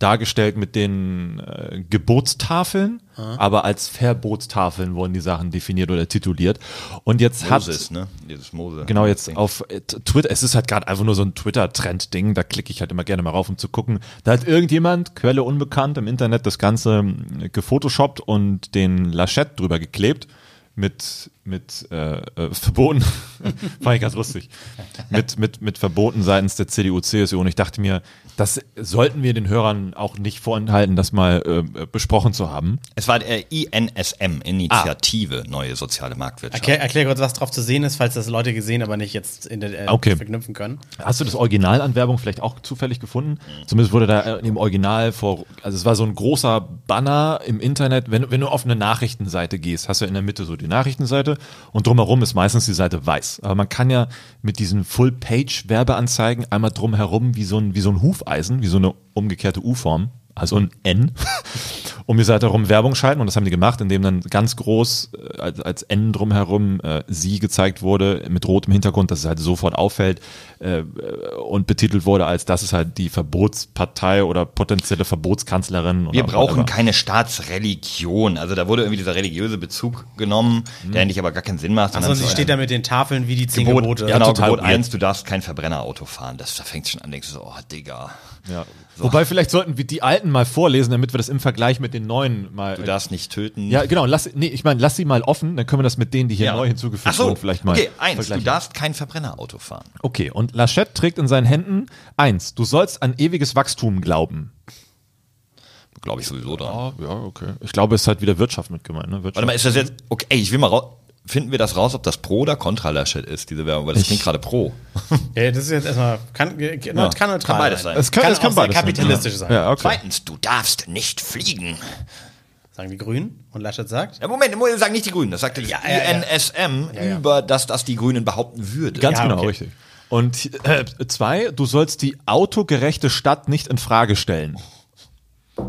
dargestellt mit den äh, Gebotstafeln, aber als Verbotstafeln wurden die Sachen definiert oder tituliert. Und jetzt hat Moses, ne? Dieses Mose. Genau, jetzt Ding. auf äh, Twitter, es ist halt gerade einfach nur so ein Twitter-Trend-Ding, da klicke ich halt immer gerne mal rauf, um zu gucken. Da hat irgendjemand, Quelle unbekannt, im Internet das Ganze äh, gefotoshoppt und den Lachette drüber geklebt mit, mit äh, äh, Verboten, fand ich ganz lustig, mit, mit, mit Verboten seitens der CDU, CSU und ich dachte mir, das sollten wir den Hörern auch nicht vorenthalten, das mal äh, besprochen zu haben. Es war der INSM, Initiative Neue Soziale Marktwirtschaft. Erklär, erklär kurz, was drauf zu sehen ist, falls das Leute gesehen, aber nicht jetzt in der, äh, Okay. verknüpfen können. Hast du das Original an Werbung vielleicht auch zufällig gefunden? Zumindest wurde da äh, im Original vor, also es war so ein großer Banner im Internet, wenn, wenn du auf eine Nachrichtenseite gehst, hast du in der Mitte so die Nachrichtenseite und drumherum ist meistens die Seite weiß. Aber man kann ja mit diesen Full-Page-Werbeanzeigen einmal drumherum wie so ein, wie so ein Hufeisen, wie so eine umgekehrte U-Form, also ein N, um die Seite herum Werbung schalten und das haben die gemacht, indem dann ganz groß äh, als, als N drumherum äh, sie gezeigt wurde mit rotem Hintergrund, dass es halt sofort auffällt äh, und betitelt wurde als das ist halt die Verbotspartei oder potenzielle Verbotskanzlerin. Wir brauchen whatever. keine Staatsreligion. Also da wurde irgendwie dieser religiöse Bezug genommen, der eigentlich aber gar keinen Sinn macht. Und sie steht da mit den Tafeln wie die zehn Gebot, Gebote. ja, genau, Gebot weird. 1, du darfst kein Verbrennerauto fahren. Das, da fängt schon an, denkst du so, oh, Digga. Ja. Wobei vielleicht sollten wir die alten mal vorlesen, damit wir das im Vergleich mit den neuen mal. Du darfst nicht töten. ja, genau. Lass, nee, ich meine, lass sie mal offen, dann können wir das mit denen, die hier Ja. neu hinzugefügt so, wurden, vielleicht mal. Okay, eins, du darfst kein Verbrennerauto fahren. Okay, und Lachette trägt in seinen Händen eins. Du sollst an ewiges Wachstum glauben. Glaube ich sowieso dran. ja, okay. Ich glaube, es ist halt wieder Wirtschaft mit gemeint. Ne? Wirtschaft. Warte mal, ist das jetzt, okay, ey, ich will mal raus, finden wir das raus, ob das pro oder contra Laschet ist, diese Werbung, weil das Ich- klingt gerade pro. Ja, das ist jetzt erstmal, kann, kann neutral kann beides sein. es kann, kann es kann beides sein. kapitalistisch sein. Ja, okay. Zweitens, du darfst nicht fliegen. Sagen die Grünen und Laschet sagt. Ja, Moment, sagen nicht die Grünen, das sagte Ja, ja, ja. INSM ja. über das, das die Grünen behaupten würde. Ganz Ja, genau, okay. richtig. Und äh, zwei, du sollst die autogerechte Stadt nicht in Frage stellen.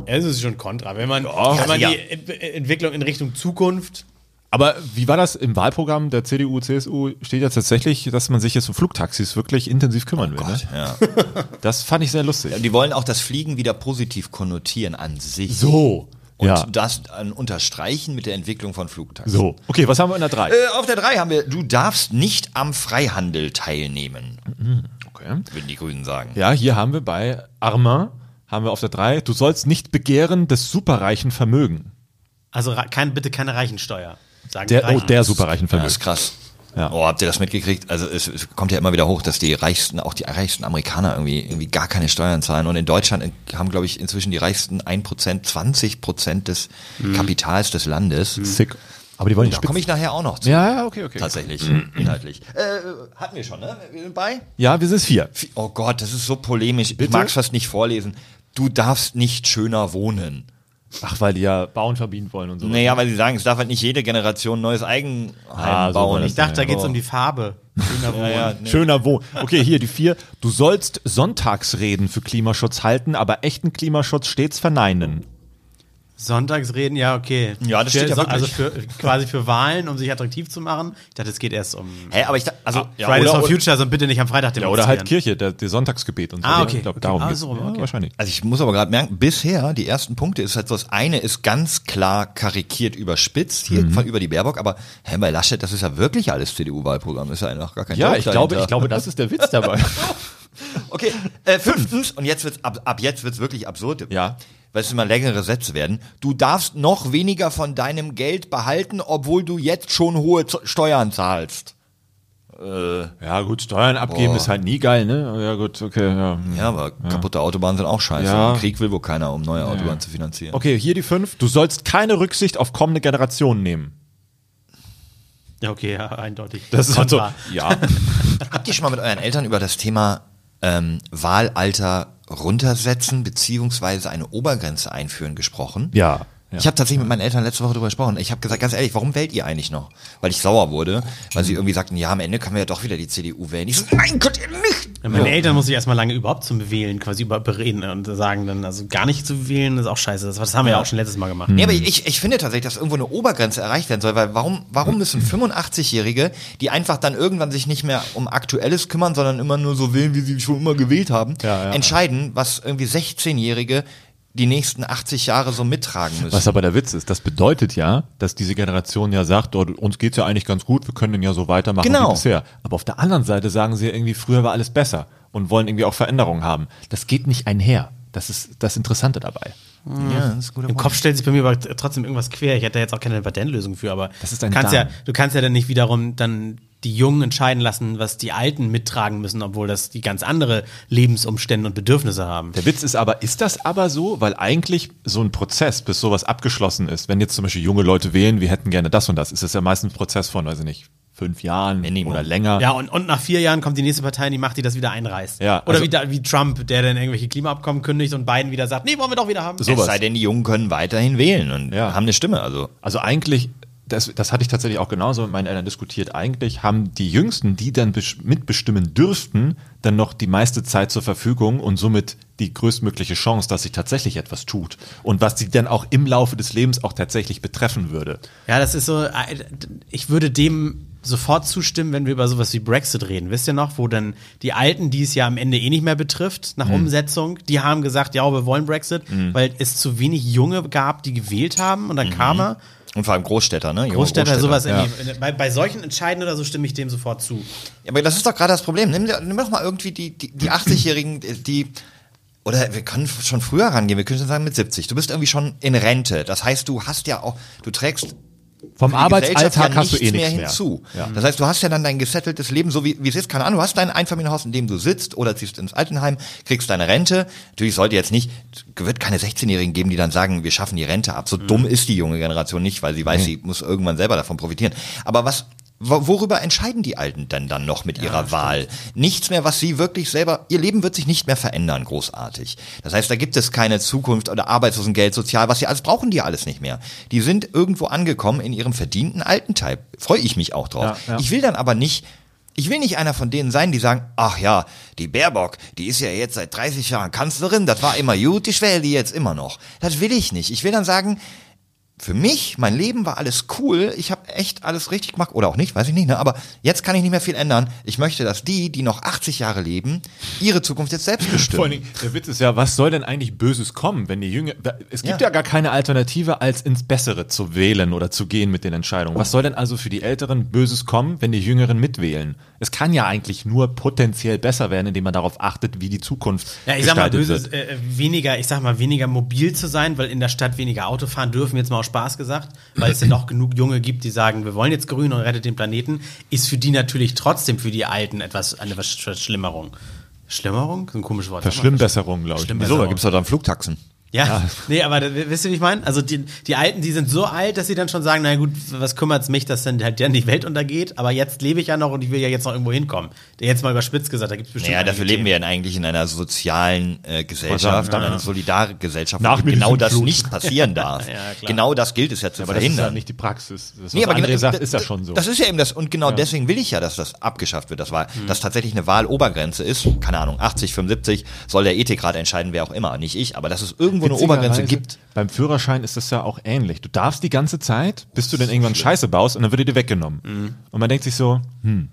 Ja, das ist schon kontra. Wenn man, Ja, wenn man ja. die Ent Entwicklung in Richtung Zukunft. Aber wie war das im Wahlprogramm der CDU, CSU? Steht ja tatsächlich, dass man sich jetzt um Flugtaxis wirklich intensiv kümmern will. Ne? Ja. Das fand ich sehr lustig. Die wollen auch das Fliegen wieder positiv konnotieren an sich. So. Und ja. das unterstreichen mit der Entwicklung von Flugtaxis. So. Okay, was haben wir in der 3? Äh, auf der 3 haben wir, du darfst nicht am Freihandel teilnehmen, Okay. würden die Grünen sagen. Ja, hier haben wir bei Armin, haben wir auf der 3, du sollst nicht begehren des superreichen Vermögen. Also kein, bitte keine Reichensteuer. Sagen Der, oh, Reichen. der superreichen Vermögen. das ist krass. Ja. Oh, habt ihr das mitgekriegt? Also es, es kommt ja immer wieder hoch, dass die reichsten, auch die reichsten Amerikaner irgendwie, irgendwie gar keine Steuern zahlen. Und in Deutschland haben, glaube ich, inzwischen die reichsten 1%, 20% des Kapitals des Landes. Sick. Aber die wollen nicht Da komme ich nachher auch noch zu. Ja, ja, okay, okay. Tatsächlich, inhaltlich. Äh, hatten wir schon, ne? Wir sind bei? Ja, wir sind vier. Oh Gott, das ist so polemisch. Ich Bitte? mag es fast nicht vorlesen. Du darfst nicht schöner wohnen. Ach, weil die ja Bauen verbieten wollen und so. Naja, weil sie sagen, es darf halt nicht jede Generation ein neues Eigenheim Ah, so bauen. Ich dachte, da geht es um die Farbe. Schöner ja, ja, nee. Schöner Wohn. Okay, hier die vier. Du sollst Sonntagsreden für Klimaschutz halten, aber echten Klimaschutz stets verneinen. Sonntagsreden, ja, okay. Ja, das steht ja Für- Also wirklich. für, quasi für Wahlen, um sich attraktiv zu machen. Ich dachte, es geht erst um Hä, aber ich dachte, also, ja, Fridays oder, for Future, also bitte nicht am Freitag Ja, demonstrieren. oder halt Kirche, der, der Sonntagsgebet und so. Ah, okay. Ich glaube, Okay. darum Ah, so, Ja, okay. wahrscheinlich. Also ich muss aber gerade merken, bisher die ersten Punkte ist halt so, das eine ist ganz klar karikiert überspitzt hier Mhm. von über die Baerbock, aber hä, bei Laschet, das ist ja wirklich alles CDU-Wahlprogramm, ist ja einfach gar kein Ja, ich glaube, dahinter. ich glaube, das ist der Witz dabei. Okay, äh, fünftens, und jetzt wird's ab, ab jetzt wird's wirklich absurd. Ja. Weil es immer längere Sätze werden. Du darfst noch weniger von deinem Geld behalten, obwohl du jetzt schon hohe Z Steuern zahlst. ja, gut, Steuern abgeben Boah. ist halt nie geil, ne? Ja, gut, okay, ja. Ja, aber kaputte Autobahnen sind auch scheiße. Ja. Krieg will wohl keiner, um neue Autobahnen zu finanzieren. Okay, hier die fünf. Du sollst keine Rücksicht auf kommende Generationen nehmen. Ja, okay, ja, eindeutig. Das ist halt so. Ja. Habt ihr schon mal mit euren Eltern über das Thema ähm, Wahlalter runtersetzen beziehungsweise eine Obergrenze einführen gesprochen? ja. Ja. Ich habe tatsächlich mit meinen Eltern letzte Woche darüber gesprochen. Ich habe gesagt, ganz ehrlich, warum wählt ihr eigentlich noch? Weil ich sauer wurde, weil sie irgendwie sagten, ja, am Ende können wir ja doch wieder die CDU wählen. Ich so, nein, könnt ihr nicht! Ja, meine Eltern muss ich erstmal lange überhaupt zum Wählen quasi überreden und sagen dann, also gar nicht zu wählen ist auch scheiße. Das, das haben wir ja auch schon letztes Mal gemacht. Nee, aber ich, ich finde tatsächlich, dass irgendwo eine Obergrenze erreicht werden soll, weil warum, warum müssen 85-Jährige, die einfach dann irgendwann sich nicht mehr um Aktuelles kümmern, sondern immer nur so wählen, wie sie schon immer gewählt haben, Ja, ja. entscheiden, was irgendwie 16-Jährige die nächsten 80 Jahre so mittragen müssen. Was aber der Witz ist, das bedeutet ja, dass diese Generation ja sagt, oh, uns geht's ja eigentlich ganz gut, wir können den ja so weitermachen Genau. wie bisher. Aber auf der anderen Seite sagen sie ja irgendwie, früher war alles besser und wollen irgendwie auch Veränderungen haben. Das geht nicht einher. Das ist das Interessante dabei. ja, das ist ein guter Im Punkt. Kopf stellt sich bei mir aber trotzdem irgendwas quer. Ich hätte da jetzt auch keine Patentlösung für, aber Das ist ein kannst ja, du kannst ja dann nicht wiederum dann die Jungen entscheiden lassen, was die Alten mittragen müssen, obwohl das die ganz andere Lebensumstände und Bedürfnisse haben. Der Witz ist aber, ist das aber so? Weil eigentlich so ein Prozess, bis sowas abgeschlossen ist, wenn jetzt zum Beispiel junge Leute wählen, wir hätten gerne das und das, ist das ja meistens ein Prozess von, weiß ich nicht, fünf Jahren Minimum. oder länger. Ja, und, und nach vier Jahren kommt die nächste Partei in die Macht, die das wieder einreißt. Ja, Oder also- wie, da, wie Trump, der dann irgendwelche Klimaabkommen kündigt und Biden wieder sagt, nee, wollen wir doch wieder haben. Es sowas. sei denn, die Jungen können weiterhin wählen und Ja. haben eine Stimme. Also Also eigentlich, das, das hatte ich tatsächlich auch genauso mit meinen Eltern diskutiert, eigentlich haben die Jüngsten, die dann mitbestimmen dürften, dann noch die meiste Zeit zur Verfügung und somit die größtmögliche Chance, dass sich tatsächlich etwas tut. Und was sie dann auch im Laufe des Lebens auch tatsächlich betreffen würde. Ja, das ist so, äh, ich würde dem sofort zustimmen, wenn wir über sowas wie Brexit reden. Wisst ihr noch, wo dann die Alten, die es ja am Ende eh nicht mehr betrifft, nach Umsetzung, die haben gesagt, ja, wir wollen Brexit, weil es zu wenig Junge gab, die gewählt haben und dann kam er. Und vor allem Großstädter, ne? Großstädter, sowas. ja. irgendwie. Bei, bei solchen Entscheiden oder so stimme ich dem sofort zu. Ja, aber das ist doch gerade das Problem. Nimm, nimm doch mal irgendwie die, die, die 80-Jährigen, die. Oder wir können schon früher rangehen, wir können schon sagen mit 70. Du bist irgendwie schon in Rente. Das heißt, du hast ja auch, du trägst Vom Arbeitsalltag Gesellschaft hast du eh nichts mehr nichts mehr. hinzu. Ja. Das heißt, du hast ja dann dein gesetteltes Leben, so wie, wie es ist. Keine Ahnung, du hast dein Einfamilienhaus, in dem du sitzt oder ziehst ins Altenheim, kriegst deine Rente. Natürlich sollte jetzt nicht, es wird keine 16-Jährigen geben, die dann sagen, wir schaffen die Rente ab. So Mhm. dumm ist die junge Generation nicht, weil sie weiß, sie muss irgendwann selber davon profitieren. Aber was, worüber entscheiden die Alten denn dann noch mit ihrer Wahl? Nichts mehr, was sie wirklich selber, ihr Leben wird sich nicht mehr verändern, großartig. Das heißt, da gibt es keine Zukunft oder Arbeitslosengeld, Sozial, was sie alles brauchen, die alles nicht mehr. Die sind irgendwo angekommen in ihrem verdienten Altenteil. Freue ich mich auch drauf. Ja, ja. Ich will dann aber nicht, ich will nicht einer von denen sein, die sagen, ach ja, die Baerbock, die ist ja jetzt seit 30 Jahren Kanzlerin, das war immer gut, ich wähle die jetzt immer noch. Das will ich nicht. Ich will dann sagen, für mich, mein Leben war alles cool, ich habe echt alles richtig gemacht, oder auch nicht, weiß ich nicht, ne? aber jetzt kann ich nicht mehr viel ändern. Ich möchte, dass die, die noch 80 Jahre leben, ihre Zukunft jetzt selbst Vor allen bestimmen. Dingen, der Witz ist ja, was soll denn eigentlich Böses kommen, wenn die Jünger, es gibt Ja. ja. gar keine Alternative, als ins Bessere zu wählen oder zu gehen mit den Entscheidungen. Was soll denn also für die Älteren Böses kommen, wenn die Jüngeren mitwählen? Es kann ja eigentlich nur potenziell besser werden, indem man darauf achtet, wie die Zukunft Ja, ich sag mal, böses, wird. äh, weniger, ich sag mal, weniger mobil zu sein, weil in der Stadt weniger Auto fahren dürfen, jetzt mal aus Spaß gesagt, weil es ja noch genug Junge gibt, die sagen, wir wollen jetzt grün und rettet den Planeten, ist für die natürlich trotzdem für die Alten etwas, eine Versch- Verschlimmerung. Schlimmerung? Ein komisches Wort. Verschlimmbesserung, glaube ich. Wieso? Da gibt's doch dann Flugtaxen. Ja, nee, aber wisst ihr, wie ich meine? Also die, die Alten, die sind so alt, dass sie dann schon sagen, na gut, was kümmert's mich, dass dann halt dann die Welt untergeht, aber jetzt lebe ich ja noch und ich will ja jetzt noch irgendwo hinkommen. Der jetzt mal überspitzt gesagt, da gibt's bestimmt Naja, dafür einige leben wir Themen. ja eigentlich in einer sozialen äh, Gesellschaft, ja, einer ja. solidaren Gesellschaft, Nach wo genau das Sintflut. nicht passieren darf. Ja, klar. genau das gilt es ja zu Aber das ist verhindern. ja nicht die Praxis. Das, was Nee, aber André genau, sagt, das- ist ja schon so. Das ist ja eben das, und genau deswegen will ich ja, dass das abgeschafft wird. Das war, Hm. dass tatsächlich eine Wahlobergrenze ist, keine Ahnung, 80, 75, soll der Ethikrat entscheiden, wer auch immer, nicht ich, aber dass es irgendwo eine Obergrenze gibt. Beim Führerschein ist das ja auch ähnlich. Du darfst die ganze Zeit, bis du dann irgendwann Scheiße baust und dann wird dir die weggenommen. Mhm. Und man denkt sich so, hm.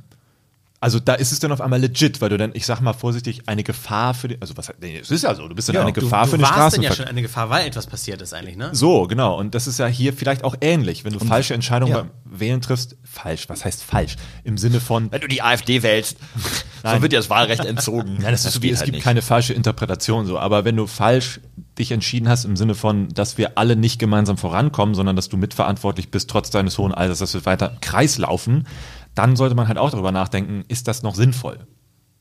Also da ist es dann auf einmal legit, weil du dann, ich sag mal vorsichtig, eine Gefahr für die, also was, nee, es ist ja so, du bist dann eine du, Gefahr du für den warst denn ja Straßenverkehr. schon eine Gefahr, weil etwas passiert ist eigentlich, ne? So, genau. Und das ist ja hier vielleicht auch ähnlich, wenn du falsche Entscheidungen ja. beim Wählen triffst. Falsch, was heißt falsch? Im Sinne von, Wenn du die AfD wählst, so wird dir das Wahlrecht entzogen. Ja, das ist so wie, es halt gibt nicht. keine falsche Interpretation so. Aber wenn du falsch dich entschieden hast im Sinne von, dass wir alle nicht gemeinsam vorankommen, sondern dass du mitverantwortlich bist, trotz deines hohen Alters, dass wir weiter im Kreis laufen, dann sollte man halt auch darüber nachdenken, ist das noch sinnvoll?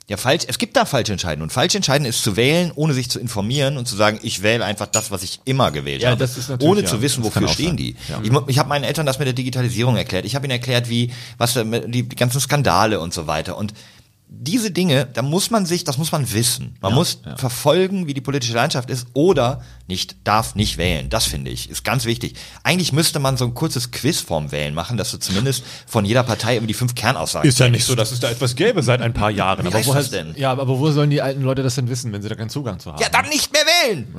Ja, falsch. Es gibt da falsche Entscheiden. Und falsch entscheiden ist zu wählen, ohne sich zu informieren und zu sagen, ich wähle einfach das, was ich immer gewählt Ja, habe. das ist ohne ja, zu wissen, wofür stehen sein. die. Ja. Ich, ich habe meinen Eltern das mit der Digitalisierung erklärt. Ich habe ihnen erklärt, wie, was die ganzen Skandale und so weiter. Und diese Dinge, da muss man sich, das muss man wissen. Man muss verfolgen, wie die politische Landschaft ist oder nicht, darf nicht wählen. Das finde ich, ist ganz wichtig. Eigentlich müsste man so ein kurzes Quiz vorm Wählen machen, dass du zumindest von jeder Partei über die fünf Kernaussagen Ist ja nicht so, dass es da etwas gäbe seit ein paar Jahren. Wie aber heißt woher- das denn? Ja, aber wo sollen die alten Leute das denn wissen, wenn sie da keinen Zugang zu haben? Ja, dann nicht mehr wählen.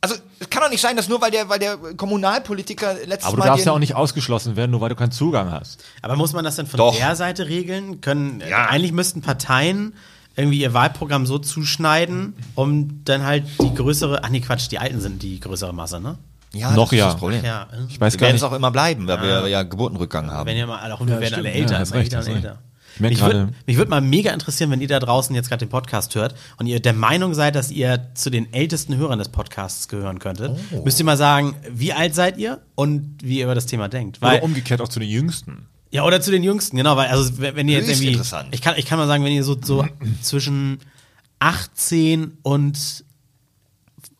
Also es kann doch nicht sein, dass nur weil der, weil der Kommunalpolitiker letztes aber du Mal darfst ja auch nicht ausgeschlossen werden, nur weil du keinen Zugang hast. Aber muss man das denn von Doch. der Seite regeln? Können, Ja. eigentlich müssten Parteien irgendwie ihr Wahlprogramm so zuschneiden, um dann halt die größere, ach nee, Quatsch, die Alten sind die größere Masse, ne? ja, Noch das ist ja. das Problem. Ja, äh. Ich weiß Wir gar werden es nicht. auch immer bleiben, weil wir ja Geburtenrückgang haben. wenn ihr mal, auch wir werden stimmt. alle Ja, älter, hast immer recht, älter älter. Mich würde würd mal mega interessieren, wenn ihr da draußen jetzt gerade den Podcast hört und ihr der Meinung seid, dass ihr zu den ältesten Hörern des Podcasts gehören könntet. Oh. Müsst ihr mal sagen, wie alt seid ihr und wie ihr über das Thema denkt. Weil, Oder umgekehrt auch zu den Jüngsten. Ja, oder zu den Jüngsten, genau, weil, also, wenn ihr jetzt irgendwie. Ich kann, ich kann mal sagen, wenn ihr so, so zwischen 18 und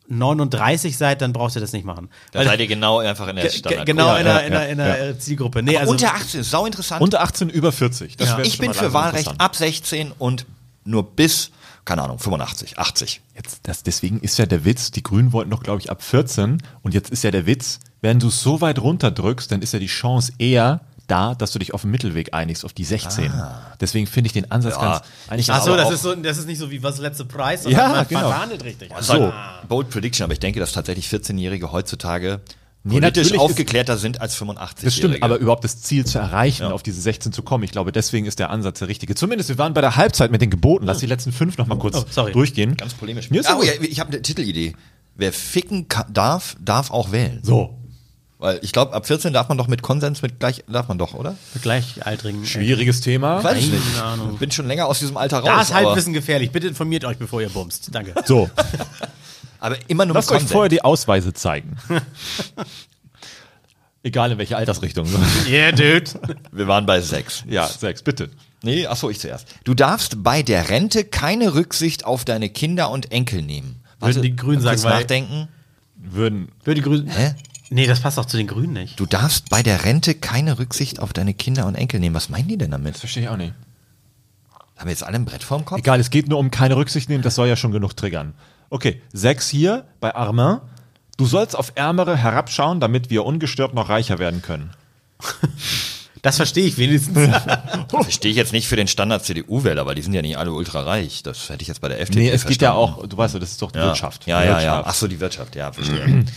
39 seid, dann braucht ihr das nicht machen. Da Weil- seid ihr genau einfach in der Standard. genau Ja, in ja. der, in der, in der äh, Zielgruppe. Nee, also, Unter 18 ist sau interessant. Unter 18 über 40. Das Ja. ich bin für Wahlrecht ab 16 und nur bis, keine Ahnung, 85, 80. Jetzt, das, deswegen ist ja der Witz, die Grünen wollten doch, glaube ich, ab 14. Und jetzt ist ja der Witz, wenn du es so weit runterdrückst, dann ist ja die Chance eher da, dass du dich auf den Mittelweg einigst, auf die 16. Deswegen finde ich den Ansatz Ja. ganz eigentlich Ach so, das ist, so, das ist nicht so wie was letzte Preis, Ja, sondern man, genau. verhandelt richtig. Ist halt Bold Prediction, aber ich denke, dass tatsächlich 14-Jährige heutzutage Nee, politisch natürlich ist- aufgeklärter sind als 85-Jährige. Das stimmt, aber überhaupt das Ziel zu erreichen, auf diese 16 zu kommen, ich glaube, deswegen ist der Ansatz der richtige. Zumindest, wir waren bei der Halbzeit mit den Geboten. Lass die letzten fünf noch mal kurz Oh, sorry. durchgehen. Ganz polemisch. Mir ist Ah, so oh, ja, ich habe eine Titelidee. Wer ficken darf, darf auch wählen. So. Weil ich glaube, ab 14 darf man doch mit Konsens mit gleich, darf man doch, oder? Gleichaltrigen. Schwieriges Thema. Weiß ich Keine nicht. Ahnung. Ich bin schon länger aus diesem Alter raus. Da ist Halbwissen gefährlich. Bitte informiert euch, bevor ihr bumst. Danke. So, aber immer nur lasst mit euch Konsens. vorher die Ausweise zeigen. Egal in welche Altersrichtung. Yeah, dude. Wir waren bei sechs. ja, sechs, bitte. Nee, achso, ich zuerst. Du darfst bei der Rente keine Rücksicht auf deine Kinder und Enkel nehmen. Würden die Grünen sagen, weil- nachdenken. Würden. Würde die Grünen. Hä? Nee, das passt auch zu den Grünen nicht. Du darfst bei der Rente keine Rücksicht auf deine Kinder und Enkel nehmen. Was meinen die denn damit? Verstehe ich auch nicht. Haben wir jetzt alle ein Brett vorm Kopf? Egal, es geht nur um keine Rücksicht nehmen, das soll ja schon genug triggern. Okay, sechs hier bei Armin. Du sollst auf Ärmere herabschauen, damit wir ungestört noch reicher werden können. Das verstehe ich wenigstens. Verstehe ich jetzt nicht für den Standard-CDU-Wähler, weil die sind ja nicht alle ultra reich. Das hätte ich jetzt bei der FDP Nee, es geht ja verstanden. auch, du weißt ja, das ist doch die ja. Wirtschaft. Ja, ja, ja. Wirtschaft. Ach so, die Wirtschaft, ja, verstehe.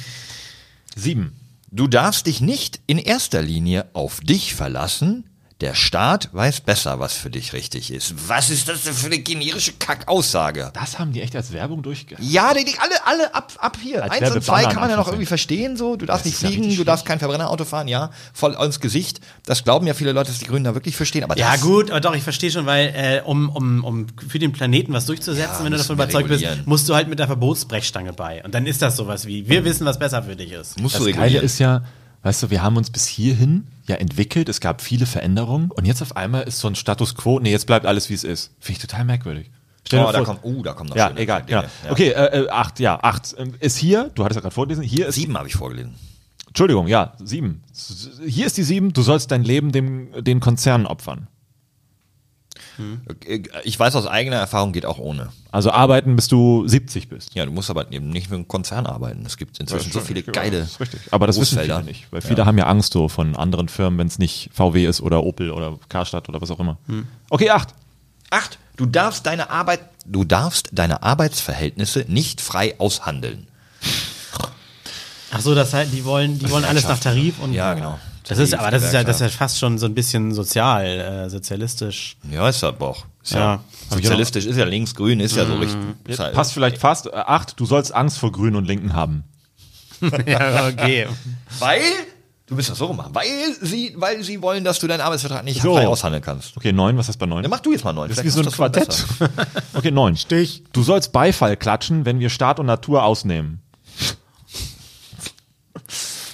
Sieben. Du darfst dich nicht in erster Linie auf dich verlassen. Der Staat weiß besser, was für dich richtig ist. Was ist das denn für eine generische Kackaussage? Das haben die echt als Werbung durchge... Ja, die, die alle, alle ab, ab hier. Als Eins und zwei kann man ja noch irgendwie verstehen, so. Du darfst Das nicht fliegen, du darfst kein Verbrennerauto fahren, ja. Voll ins Gesicht. Das glauben ja viele Leute, dass die Grünen da wirklich verstehen. Aber Ja, das, gut, aber doch, ich verstehe schon, weil äh, um, um, um für den Planeten was durchzusetzen, Ja, wenn du davon überzeugt bist, musst du halt mit der Verbotsbrechstange bei. Und dann ist das sowas wie, wir wissen, was besser für dich ist. musst du Das Geile regulieren. ist ja, weißt du, wir haben uns bis hierhin ja entwickelt, es gab viele Veränderungen und jetzt auf einmal ist so ein Status quo, nee, jetzt bleibt alles wie es ist. Finde ich total merkwürdig. Stell dir Oh, da vor- kommt, uh, da kommt noch Ja, egal. Dinge. Ja. Okay, äh, äh, acht, ja, acht. Ähm, Ist hier, du hattest ja gerade vorgelesen, hier ist Sieben habe ich vorgelesen. Entschuldigung, ja, sieben. Hier ist die sieben, du sollst dein Leben dem, den Konzernen opfern. Äh, Ich weiß aus eigener Erfahrung, geht auch ohne. Also arbeiten, bis du 70 bist. Ja, du musst aber eben nicht mit einem Konzern arbeiten. Es gibt inzwischen so viele geile Das ist richtig. Aber das wissen viele nicht. Weil viele haben ja Angst so von anderen Firmen, wenn es nicht VW ist oder Opel oder Karstadt oder was auch immer. Okay, acht. Acht, du darfst deine Arbeit, du darfst deine Arbeitsverhältnisse nicht frei aushandeln. Ach so, das heißt, die wollen, die wollen alles nach Tarif und. Ja, genau. Das ist, aber das ist ja, das ist ja fast schon so ein bisschen sozial, äh, sozialistisch. Ja, ist aber auch. Ist Ja. ja. Sozialistisch ist ja links, grün ist ja so richtig. Ist halt, Passt vielleicht fast. Äh, acht, du sollst Angst vor Grünen und Linken haben. ja, okay. Weil, du bist das so gemacht, weil sie, weil sie wollen, dass du deinen Arbeitsvertrag nicht So. frei aushandeln kannst. Okay, neun, was hast du bei neun? Dann mach du jetzt mal neun. das ist wie Vielleicht so ein Quartett. Okay, neun. Stich. Du sollst Beifall klatschen, wenn wir Staat und Natur ausnehmen.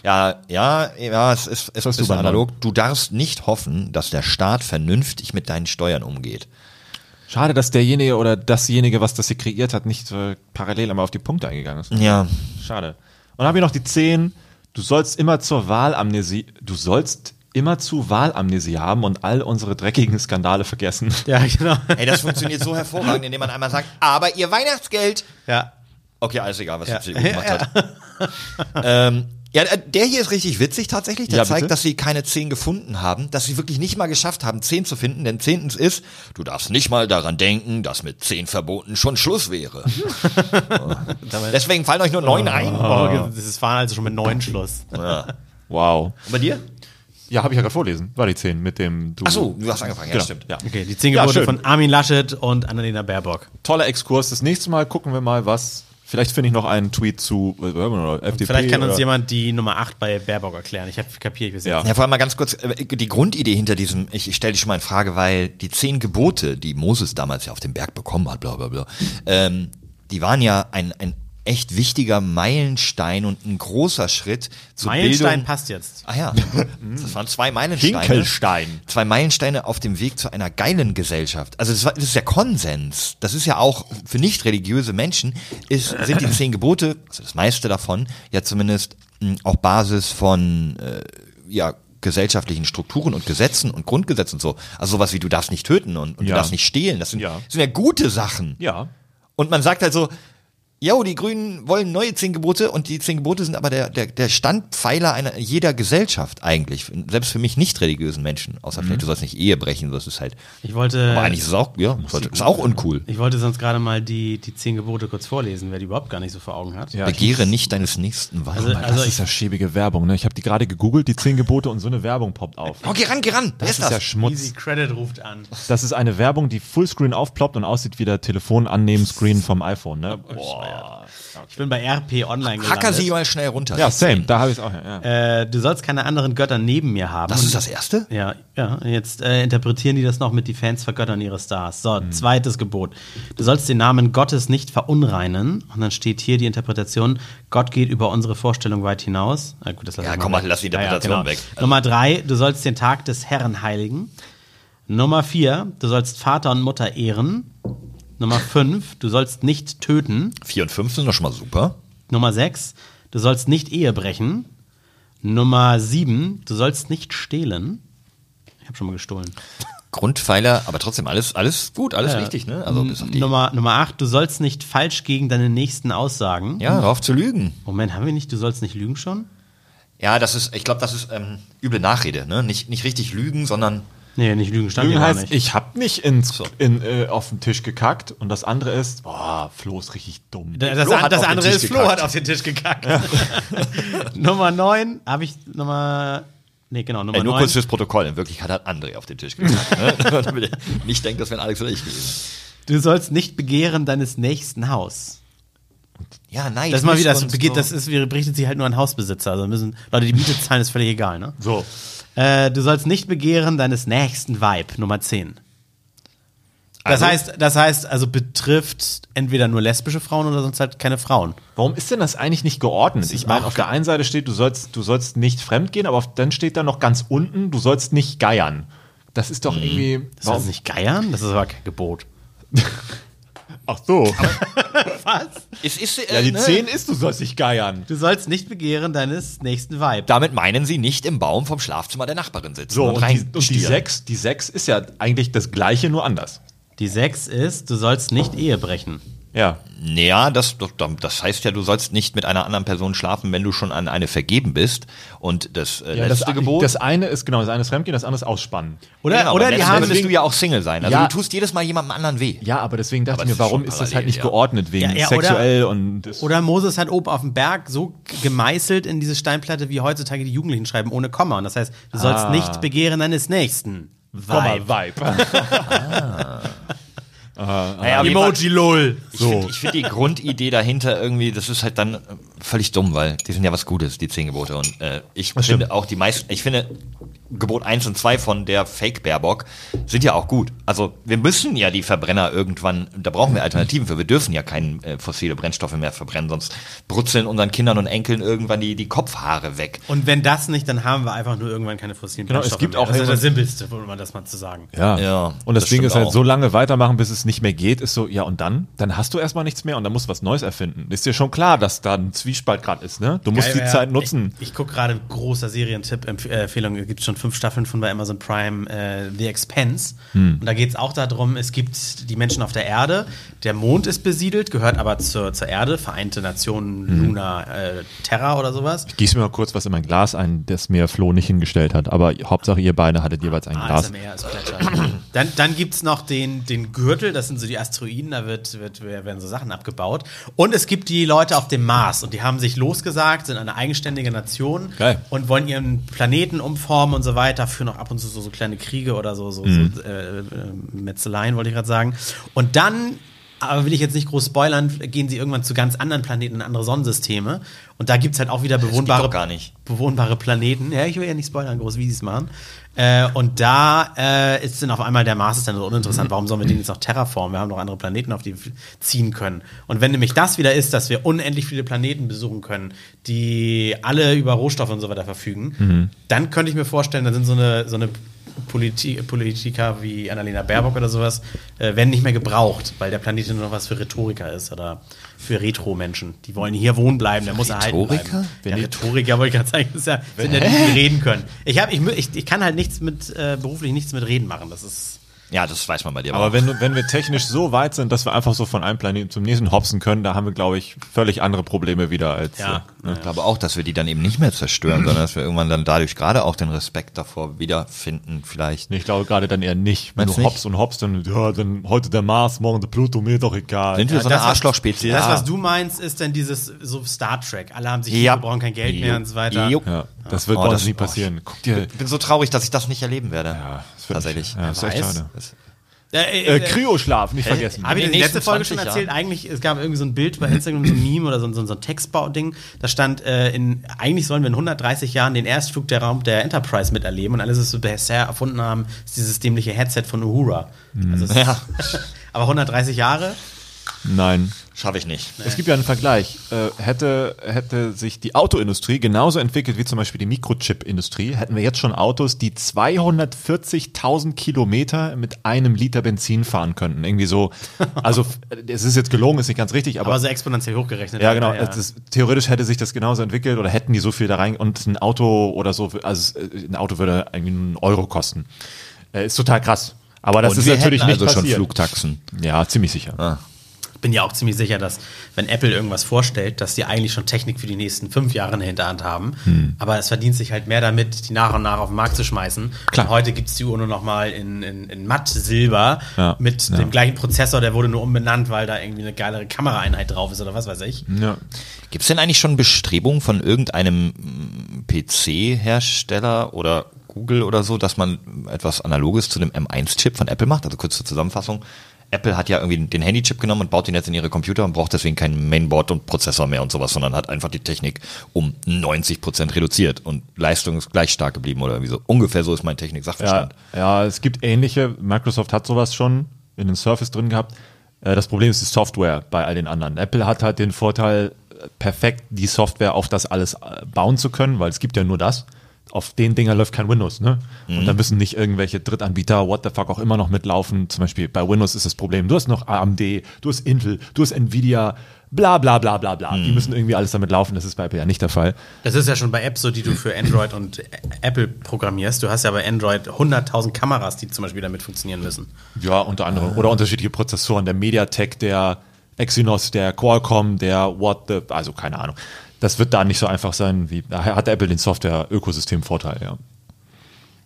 Ja, ja, ja, es ist, es ist bei analog. Du darfst nicht hoffen, dass der Staat vernünftig mit deinen Steuern umgeht. Schade, dass derjenige oder dasjenige, was das hier kreiert hat, nicht äh, parallel einmal auf die Punkte eingegangen ist. Ja. Schade. Und dann habe ich noch die 10. Du sollst immer zur Wahlamnesie, du sollst immer zu Wahlamnesie haben und all unsere dreckigen Skandale vergessen. Ja, genau. Ey, das funktioniert so hervorragend, indem man einmal sagt, aber ihr Weihnachtsgeld. Ja. Okay, alles egal, was Ja. die CDU gemacht hat. ähm, ja, äh, der hier ist richtig witzig tatsächlich. Der Ja, zeigt, dass sie keine 10 gefunden haben, dass sie wirklich nicht mal geschafft haben, 10 zu finden. Denn zehntens ist, du darfst nicht mal daran denken, dass mit 10 Verboten schon Schluss wäre. Deswegen fallen euch nur 9 ein. Oh, das ist waren also schon mit neun Schluss. Ja. Wow. Und bei dir? Ja, habe ich ja gerade vorlesen. War die 10 mit dem du. Ach so, du hast angefangen, ja, Genau. stimmt. Ja. Okay, die zehn Ja, Gebote schön. von Armin Laschet und Annalena Baerbock. Toller Exkurs. Das nächste Mal gucken wir mal, was. Vielleicht finde ich noch einen Tweet zu äh, FDP. Vielleicht kann uns jemand die Nummer 8 bei Baerbock erklären. Ich habe kapiert bis jetzt. Ja. Ja, vor allem mal ganz kurz, äh, die Grundidee hinter diesem, ich, ich stelle dich schon mal in Frage, weil die zehn Gebote, die Moses damals ja auf dem Berg bekommen hat, bla bla bla, ähm, die waren ja ein, ein echt wichtiger Meilenstein und ein großer Schritt zur Meilenstein Bildung. passt jetzt. Ah ja, das waren zwei Meilensteine. Hinkelstein. Zwei Meilensteine auf dem Weg zu einer geilen Gesellschaft. Also das, war, das ist ja Konsens. Das ist ja auch für nicht religiöse Menschen ist, sind die zehn Gebote, also das meiste davon, ja zumindest mh, auch Basis von äh, ja gesellschaftlichen Strukturen und Gesetzen und Grundgesetzen und so. Also sowas wie du darfst nicht töten und, und Ja. du darfst nicht stehlen. Das sind, Ja. sind ja gute Sachen. Ja. Und man sagt halt so, Jo, die Grünen wollen neue zehn Gebote und die zehn Gebote sind aber der, der, der Standpfeiler einer jeder Gesellschaft eigentlich. Selbst für mich nicht religiösen Menschen. Außer vielleicht, du sollst nicht Ehe brechen, das ist halt. Ich wollte, Aber eigentlich ist es auch, ja, sollte- ist auch uncool. ich wollte sonst gerade mal die, die zehn Gebote kurz vorlesen, wer die überhaupt gar nicht so vor Augen hat. Ja, Begehre nicht deines nächsten Weib. Also- das ist ja schäbige Werbung, ne? Ich habe die gerade gegoogelt, die 10 Gebote und so eine Werbung poppt auf. oh, geh ran, geh ran. Wer Das ist ist ja das? Schmutz. Easy Credit ruft an. Das ist eine Werbung, die Fullscreen aufploppt und aussieht wie der Telefonannehmen-Screen vom iPhone, ne? Boah. Ich bin bei RP Online gelandet. Hacker sie mal schnell runter. Ja, same, da habe ich es auch. Ja. Äh, du sollst keine anderen Götter neben mir haben. Das ist das Erste? Ja, ja. Jetzt äh, interpretieren die das noch mit die Fans vergöttern ihre Stars. So, zweites Gebot. Du sollst den Namen Gottes nicht verunreinen. Und dann steht hier die Interpretation: Gott geht über unsere Vorstellung weit hinaus. Ah, gut, das lassen Ja, wir komm mal weg. lass die Interpretation weg. Nummer drei: Du sollst den Tag des Herrn heiligen. Nummer vier: Du sollst Vater und Mutter ehren. Nummer fünf: Du sollst nicht töten. Vier und fünf sind doch schon mal super. Nummer 6, du sollst nicht Ehe brechen. Nummer 7, du sollst nicht stehlen. Ich habe schon mal gestohlen. Grundpfeiler, aber trotzdem alles, alles gut, alles richtig, ne? Also bis auf die. Nummer, Nummer 8, du sollst nicht falsch gegen deine Nächsten aussagen. Ja, hör auf zu lügen. Moment, haben wir nicht, du sollst nicht lügen schon? Ja, das ist, ich glaube, das ist ähm, üble Nachrede, ne? Nicht, nicht richtig lügen, sondern Nee, nicht lügen stand Lügen heißt, nicht. ich habe nicht ins, in, äh, auf den Tisch gekackt und das andere ist, boah, Flo ist richtig dumm. das Flo an- das andere ist, Flo hat auf den Tisch gekackt. Nummer 9, habe ich Nummer. Nee, genau, Nummer Ey, nur 9. kurz fürs Protokoll. In Wirklichkeit hat André auf den Tisch gekackt. ne? Damit ihr nicht denkt, das wären Alex oder ich gewesen. Du sollst nicht begehren deines nächsten Haus. Ja, nein. Das ist mal wieder, das, begeht, das ist, berichtet sich halt nur an Hausbesitzer. Also müssen Leute, die Miete zahlen, ist völlig egal, ne? So. Äh, du sollst nicht begehren deines nächsten Weib, Nummer 10. Das Also? heißt, das heißt, also betrifft entweder nur lesbische Frauen oder sonst halt keine Frauen. Warum ist denn das eigentlich nicht geordnet? Ich meine, auf der einen Seite steht, du sollst, du sollst nicht fremdgehen, aber auf, dann steht da noch ganz unten, du sollst nicht geiern. Das ist doch irgendwie. Das heißt nicht geiern, das ist aber kein Gebot. Ach so. Es ist, äh, Ja, die ne? 10 ist, du sollst dich geiern. Du sollst nicht begehren deines nächsten Vibe. Damit meinen sie nicht im Baum vom Schlafzimmer der Nachbarin sitzen So, und, die, und die reinstieren. 6, die 6 ist ja eigentlich das gleiche, nur anders. Die 6 ist, du sollst nicht Ehe brechen. Ja. Naja, das, das- das heißt ja, du sollst nicht mit einer anderen Person schlafen, wenn du schon an eine vergeben bist. Und das äh, ja das, letzte Gebot. das eine ist, genau, das eine ist Fremdgehen, das andere ist Ausspannen. Oder, genau, oder die haben müsstest du ja auch Single sein. Also Ja. du tust jedes Mal jemandem anderen weh. Ja, aber deswegen dachte Aber ich mir, warum ist das halt nicht ja. geordnet, wegen Ja, ja, oder- sexuell und das, Oder Moses hat oben auf dem Berg so gemeißelt in diese Steinplatte, wie heutzutage die Jugendlichen schreiben, ohne Komma. Und das heißt, du sollst Ah. nicht begehren deines Nächsten. Komma, Vibe. Vibe. Naja, Fall- LOL. Ich finde find die Grundidee dahinter irgendwie, das ist halt dann äh, völlig dumm, weil die sind ja was Gutes, die zehn Gebote. Und äh, ich finde stimmt. auch die meisten, ich finde Gebot 1 und 2 von der Fake Baerbock sind ja auch gut. Also wir müssen ja die Verbrenner irgendwann, da brauchen wir Alternativen für. Wir dürfen ja keine äh, fossile Brennstoffe mehr verbrennen, sonst brutzeln unseren Kindern und Enkeln irgendwann die, die Kopfhaare weg. Und wenn das nicht, dann haben wir einfach nur irgendwann keine fossilen Genau, es Brennstoffe gibt mehr. auch Das ist das Simpelste, um das mal zu sagen. Ja. Ja, und das, das Ding ist halt auch. so lange weitermachen, bis es nicht mehr geht, ist so, ja und dann? Dann hast du erstmal nichts mehr und dann musst du was Neues erfinden. Ist dir schon klar, dass da ein Zwiespalt gerade ist, ne? Du musst Geil die wär- Zeit nutzen. Ich, ich gucke gerade großer Serientipp-Empfehlung. Es gibt schon fünf Staffeln von bei Amazon Prime äh, The Expense. Hm. Und da geht es auch darum, es gibt die Menschen auf der Erde. Der Mond ist besiedelt, gehört aber zur, zur Erde, Vereinte Nationen, Hm. Luna, äh, Terra oder sowas. Gieß mir mal kurz was in mein Glas ein, das mir Flo nicht hingestellt hat. Aber Hauptsache ihr beide hattet jeweils ein Glas. ASMR ist dann dann gibt es noch den, den Gürtel, das sind so die Asteroiden, da wird, wird, werden so Sachen abgebaut. Und es gibt die Leute auf dem Mars und die haben sich losgesagt, sind eine eigenständige Nation Geil. und wollen ihren Planeten umformen und so weiter, führen auch ab und zu so, so kleine Kriege oder so, so, Mhm. so äh, äh, Metzeleien, wollte ich gerade sagen. Und dann aber will ich jetzt nicht groß spoilern, gehen sie irgendwann zu ganz anderen Planeten, in andere Sonnensysteme. Und da gibt es halt auch wieder bewohnbare, gar nicht. bewohnbare Planeten. Ja, ich will ja nicht spoilern, groß, wie sie es machen. Äh, und da äh, ist dann auf einmal der Mars ist dann so uninteressant. Warum sollen wir den jetzt noch terraformen? Wir haben noch andere Planeten, auf die wir ziehen können. Und wenn nämlich das wieder ist, dass wir unendlich viele Planeten besuchen können, die alle über Rohstoffe und so weiter verfügen, dann könnte ich mir vorstellen, dann sind so eine, so eine Politi Politiker wie Annalena Baerbock oder sowas, äh, werden nicht mehr gebraucht, weil der Planet nur noch was für Rhetoriker ist oder für Retro-Menschen. Die wollen hier wohnen bleiben, der muss erhalten Rhetoriker? bleiben. Ja, Rhetoriker wollte ich gerade sagen, das ist ja, sind ja die, die reden können. Ich, hab, ich, ich, ich kann halt nichts mit, äh, beruflich nichts mit Reden machen. Das ist. Ja, das weiß man bei dir Aber wenn, du- wenn wir technisch so weit sind, dass wir einfach so von einem Planeten zum nächsten hopsen können, da haben wir, glaube ich, völlig andere Probleme wieder als. Ja. Äh, Ich glaube auch, dass wir die dann eben nicht mehr zerstören, sondern dass wir irgendwann dann dadurch gerade auch den Respekt davor wiederfinden, vielleicht. ich glaube gerade dann eher nicht. Wenn Meinst du du hops und hops, dann, ja, dann heute der Mars, morgen der Pluto, mir doch egal. Sind wir so eine das, was- Arschlochspezies? Das, was du meinst, ist dann dieses so Star Trek. Alle haben sich Ja. wir brauchen kein Geld mehr und so weiter. Jo. ja, das wird Oh, bei uns das- nie passieren. Guck dir. Ich bin so traurig, dass ich das nicht erleben werde. Ja, das wird Tatsächlich. Ja, das ist echt schade. Äh, Äh, Kryoschlaf, nicht vergessen. Habe ich In der letzten Folge schon 20 erzählt? Eigentlich, es gab irgendwie so ein Bild bei Instagram, so ein Meme oder so, ein- so, ein- so ein Textbau-Ding. Da stand, äh, in, eigentlich sollen wir in 130 Jahren den Erstflug der Raum der Enterprise miterleben und alles, was wir bisher erfunden haben, ist dieses dämliche Headset von Uhura. Also es Ja. aber 130 Jahre? Nein. Schaffe ich nicht. Es gibt ja einen Vergleich. Äh, hätte, hätte sich die Autoindustrie genauso entwickelt wie zum Beispiel die Mikrochip-Industrie, hätten wir jetzt schon Autos, die 240.000 Kilometer mit einem Liter Benzin fahren könnten. Irgendwie so. Also, es ist jetzt gelogen, ist nicht ganz richtig, aber. Aber so exponentiell hochgerechnet. ja, genau. Ja. Es ist, theoretisch hätte sich das genauso entwickelt oder hätten die so viel da rein und ein Auto oder so, also äh, ein Auto würde irgendwie einen Euro kosten. Äh, ist total krass. Aber das Und ist natürlich nicht also schon passiert. Flugtaxen. Ja, ziemlich sicher. Ich bin ja auch ziemlich sicher, dass, wenn Apple irgendwas vorstellt, dass die eigentlich schon Technik für die nächsten fünf Jahre in der Hinterhand haben. Hm. Aber es verdient sich halt mehr damit, die nach und nach auf den Markt zu schmeißen. Klar. Und heute gibt es die Uhr nur noch mal in, in, in Matt-Silber Ja, mit ja. dem gleichen Prozessor. Der wurde nur umbenannt, weil da irgendwie eine geilere Kameraeinheit drauf ist oder was weiß ich. Ja. Gibt es denn eigentlich schon Bestrebungen von irgendeinem PC-Hersteller oder Google oder so, dass man etwas Analoges zu dem M1-Chip von Apple macht? Also kurz zur Zusammenfassung. Apple hat ja irgendwie den Handy-Chip genommen und baut den jetzt in ihre Computer und braucht deswegen kein Mainboard und Prozessor mehr und sowas, sondern hat einfach die Technik um 90 Prozent reduziert und Leistung ist gleich stark geblieben oder wie so. Ungefähr so ist mein Ja, Technik-Sachverstand. ja, es gibt ähnliche. Microsoft hat sowas schon in den Surface drin gehabt. Äh, Das Problem ist die Software bei all den anderen. Apple hat halt den Vorteil, äh, perfekt die Software auf das alles äh, bauen zu können, weil es gibt ja nur das. Auf den Dinger läuft kein Windows, ne? Mhm. Und da müssen nicht irgendwelche Drittanbieter, what the fuck auch immer noch mitlaufen. Zum Beispiel bei Windows ist das Problem, du hast noch AMD, du hast Intel, du hast Nvidia, bla bla bla bla bla. Mhm. Die müssen irgendwie alles damit laufen, das ist bei Apple ja nicht der Fall. Das ist ja schon bei Apps so, die du für Android und Apple programmierst. Du hast ja bei Android 100.000 Kameras, die zum Beispiel damit funktionieren müssen. Ja, unter anderem. Oder unterschiedliche Prozessoren, der MediaTek, der Exynos, der Qualcomm, der What the, also keine Ahnung. Das wird da nicht so einfach sein, wie, da hat Apple den Software-Ökosystem-Vorteil, ja.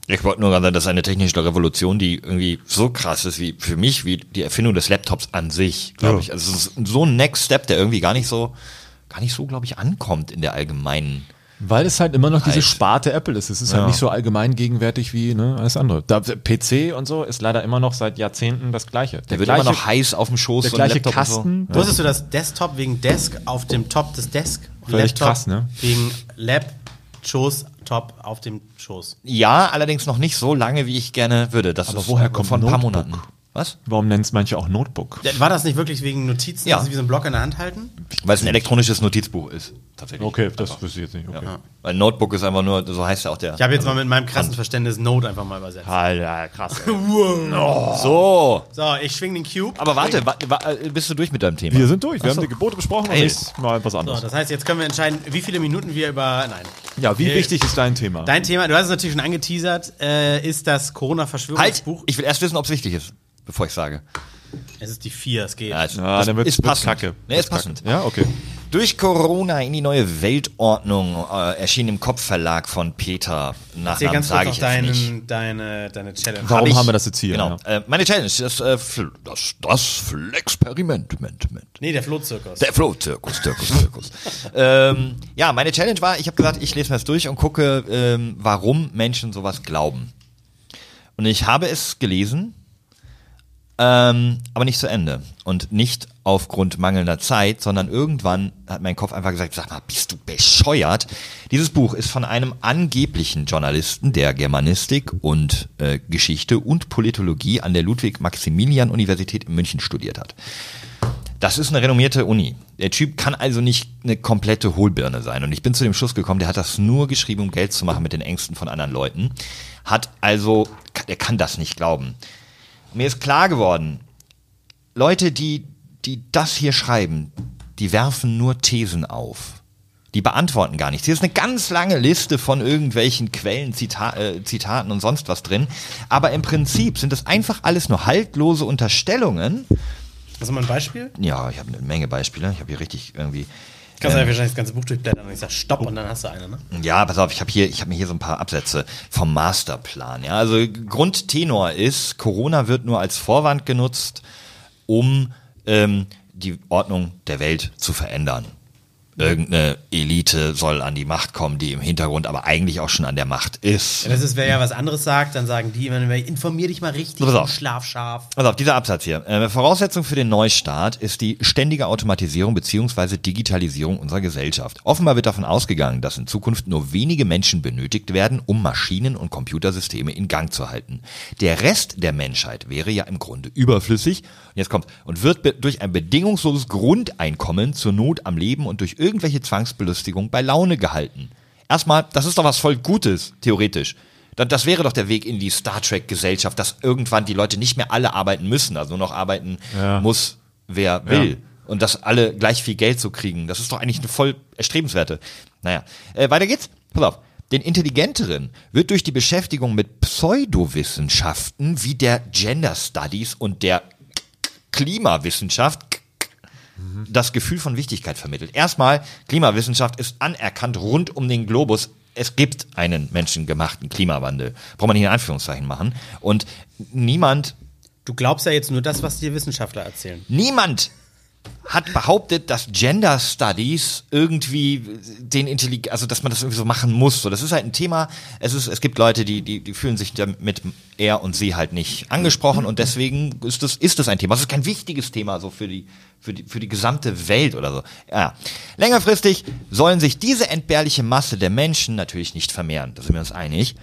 Ich wollte nur gerade sagen, das ist eine technische Revolution, die irgendwie so krass ist wie für mich, wie die Erfindung des Laptops an sich, glaube Ja. ich. Also es ist so ein Next Step, der irgendwie gar nicht so, gar nicht so, glaube ich, ankommt in der allgemeinen. Weil es halt immer noch diese Halt. Sparte Apple ist. Es ist Ja. halt nicht so allgemein gegenwärtig wie ne, alles andere. Da, PC und so ist leider immer noch seit Jahrzehnten das Gleiche. Der wird immer noch heiß auf dem Schoß, der so gleiche Laptop Kasten. und Wusstest du, dass Desktop wegen Desk auf dem Top des Desk und Völlig krass, ne? wegen Lab, Schoß, Top auf dem Schoß. so. Ja, allerdings noch nicht so lange, wie ich gerne würde. Das Aber ist woher kommt von ein paar Notebook? Monaten. Was? Warum nennen es manche auch Notebook? War das nicht wirklich wegen Notizen, Ja. dass sie wie so einen Block in der Hand halten? Weil es ein elektronisches Notizbuch ist, tatsächlich. Okay, das wüsste ich jetzt nicht. Okay. Ja. Weil Notebook ist einfach nur, so heißt ja auch der. Ich habe jetzt mal mit meinem krassen Verständnis Note einfach mal übersetzt. Alter, krass. So. So, ich schwing den Cube. Aber warte, wa, wa, äh, bist du durch mit deinem Thema? Wir sind durch. Wir haben die Gebote besprochen und Geil. jetzt mal was So, anderes. das heißt, jetzt können wir entscheiden, wie viele Minuten wir über. Nein. ja, wie Äh, wichtig ist dein Thema? Dein Thema, du hast es natürlich schon angeteasert, äh, ist das Halt! Corona-Verschwörungsbuch. Ich will erst wissen, ob es wichtig ist, bevor ich sage. Es ist die 4, es geht. Ja, es, ja, es dann wird's, ist wird's passend. kacke. Nee, ist passend. kacke. Ja, okay. Durch Corona in die neue Weltordnung äh, erschien im Kopfverlag von Peter. Nachnamen kurz sage ich jetzt nicht. deinen, deine, deine Challenge. Warum Hab ich- haben wir das jetzt hier? Genau. Ja. Äh, meine Challenge ist das, äh, das, das Flexperiment. Ment, ment. Nee, der Flohzirkus. Der Flow-Zirkus, Zirkus, Zirkus. ähm, ja, meine Challenge war, ich habe gesagt, ich lese mir das durch und gucke, ähm, warum Menschen sowas glauben. Und ich habe es gelesen, ähm, aber nicht zu Ende. Und nicht aufgrund mangelnder Zeit, sondern irgendwann hat mein Kopf einfach gesagt, sag mal, bist du bescheuert? Dieses Buch ist von einem angeblichen Journalisten, der Germanistik und äh, Geschichte und Politologie an der Ludwig-Maximilian-Universität in München studiert hat. Das ist eine renommierte Uni. Der Typ kann also nicht eine komplette Hohlbirne sein. Und ich bin zu dem Schluss gekommen, der hat das nur geschrieben, um Geld zu machen mit den Ängsten von anderen Leuten. Hat also, der kann das nicht glauben. Mir ist klar geworden, Leute, die, die das hier schreiben, die werfen nur Thesen auf. Die beantworten gar nichts. Hier ist eine ganz lange Liste von irgendwelchen Quellen, Zita äh, Zitaten und sonst was drin. Aber im Prinzip sind das einfach alles nur haltlose Unterstellungen. Hast du mal ein Beispiel? Ja, ich habe eine Menge Beispiele. Ich habe hier richtig irgendwie. Kannst du ja wahrscheinlich das ganze Buch durchblättern und ich sag Stopp und dann hast du eine, ne? Ja, pass auf, ich habe hier, ich habe mir hier so ein paar Absätze vom Masterplan. Ja, also Grundtenor ist, Corona wird nur als Vorwand genutzt, um ähm, die Ordnung der Welt zu verändern. Irgendeine Elite soll an die Macht kommen, die im Hintergrund aber eigentlich auch schon an der Macht ist. Ja, das ist, wer ja was anderes sagt, dann sagen die immer, informier dich mal richtig, Pass auf. schlafscharf. Pass auf, dieser Absatz hier. Äh, Voraussetzung für den Neustart ist die ständige Automatisierung bzw. Digitalisierung unserer Gesellschaft. Offenbar wird davon ausgegangen, dass in Zukunft nur wenige Menschen benötigt werden, um Maschinen und Computersysteme in Gang zu halten. Der Rest der Menschheit wäre ja im Grunde überflüssig. Und jetzt kommt, und wird durch ein bedingungsloses Grundeinkommen zur Not am Leben und durch irgendwelche Zwangsbelustigung bei Laune gehalten. Erstmal, das ist doch was voll Gutes, theoretisch. Da- Das wäre doch der Weg in die Star Trek-Gesellschaft, dass irgendwann die Leute nicht mehr alle arbeiten müssen, also nur noch arbeiten Ja. muss, wer will. Und dass alle gleich viel Geld so kriegen. Das ist doch eigentlich eine voll erstrebenswerte. Naja, äh, weiter geht's. Pass auf. Den Intelligenteren wird durch die Beschäftigung mit Pseudowissenschaften wie der Gender Studies und der Klimawissenschaft das Gefühl von Wichtigkeit vermittelt. Erstmal, Klimawissenschaft ist anerkannt rund um den Globus. Es gibt einen menschengemachten Klimawandel. Braucht man nicht in Anführungszeichen machen. Und niemand, Du glaubst ja jetzt nur das, was dir Wissenschaftler erzählen. niemand hat behauptet, dass Gender Studies irgendwie den Intellig also dass man das irgendwie so machen muss. So, das ist halt ein Thema. Es ist, es gibt Leute, die, die, die fühlen sich damit er und sie halt nicht angesprochen und deswegen ist das, ist das ein Thema. Das ist kein wichtiges Thema so für die, für die, für die gesamte Welt oder so. Ja. Längerfristig sollen sich diese entbehrliche Masse der Menschen natürlich nicht vermehren. Da sind wir uns einig.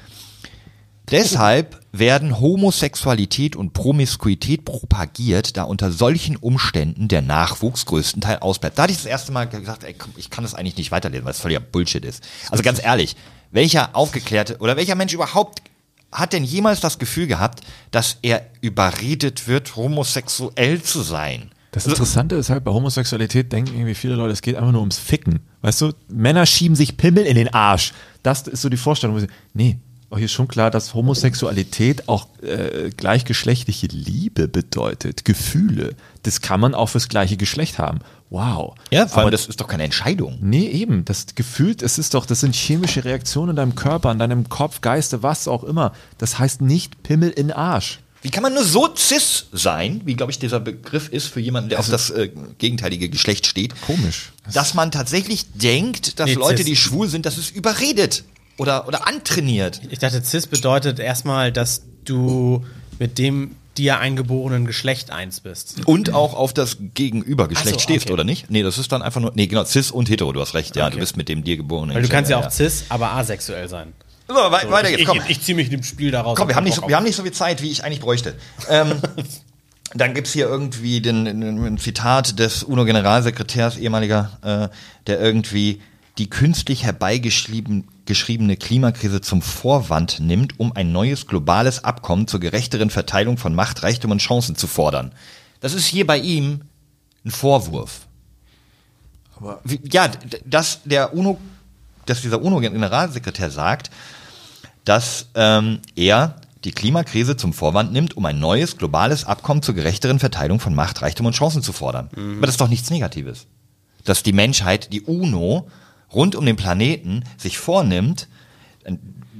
Deshalb werden Homosexualität und Promiskuität propagiert, da unter solchen Umständen der Nachwuchs größtenteils ausbleibt. Da hatte ich das erste Mal gesagt, ey, komm, ich kann das eigentlich nicht weiterlesen, weil es völliger Bullshit ist. Also ganz ehrlich, welcher Aufgeklärte oder welcher Mensch überhaupt hat denn jemals das Gefühl gehabt, dass er überredet wird, homosexuell zu sein? Das Interessante ist halt, bei Homosexualität denken irgendwie viele Leute, es geht einfach nur ums Ficken. Weißt du, Männer schieben sich Pimmel in den Arsch. Das ist so die Vorstellung. Nee, euch ist schon klar, dass Homosexualität auch äh, gleichgeschlechtliche Liebe bedeutet, Gefühle. Das kann man auch fürs gleiche Geschlecht haben. Wow. Ja, vor allem, Aber das ist doch keine Entscheidung. Nee, eben. Das gefühlt, es ist doch, das sind chemische Reaktionen in deinem Körper, in deinem Kopf, Geiste, was auch immer. Das heißt nicht Pimmel in Arsch. Wie kann man nur so cis sein, wie glaube ich dieser Begriff ist für jemanden, der auf das äh, gegenteilige Geschlecht steht, Komisch. dass man tatsächlich denkt, dass Nee, Leute, die schwul sind, das ist überredet oder, oder antrainiert. Ich dachte, cis bedeutet erstmal, dass du mit dem dir eingeborenen Geschlecht eins bist. Und auch auf das Gegenübergeschlecht so, stehst, okay. oder nicht? Nee, das ist dann einfach nur. Nee, genau, cis und hetero, du hast recht, ja. Okay. Du bist mit dem dir geborenen Weil du kannst ja auch Geschlecht, cis, aber asexuell sein. So, wei- weiter geht's, ich, komm. ich, ich ziehe mich dem Spiel daraus. Komm, wir haben, nicht so, wir haben nicht so viel Zeit, wie ich eigentlich bräuchte. Ähm, dann gibt's hier irgendwie den, den, ein Zitat des UNO-Generalsekretärs, ehemaliger, äh, der irgendwie die künstlich herbeigeschrieben geschriebene Klimakrise zum Vorwand nimmt, um ein neues globales Abkommen zur gerechteren Verteilung von Macht, Reichtum und Chancen zu fordern. Das ist hier bei ihm ein Vorwurf. Wie- ja, dass der UNO, dass dieser UNO-Generalsekretär sagt, dass ähm, er die Klimakrise zum Vorwand nimmt, um ein neues globales Abkommen zur gerechteren Verteilung von Macht, Reichtum und Chancen zu fordern. Aber das ist doch nichts Negatives. Dass die Menschheit, die UNO, rund um den Planeten sich vornimmt,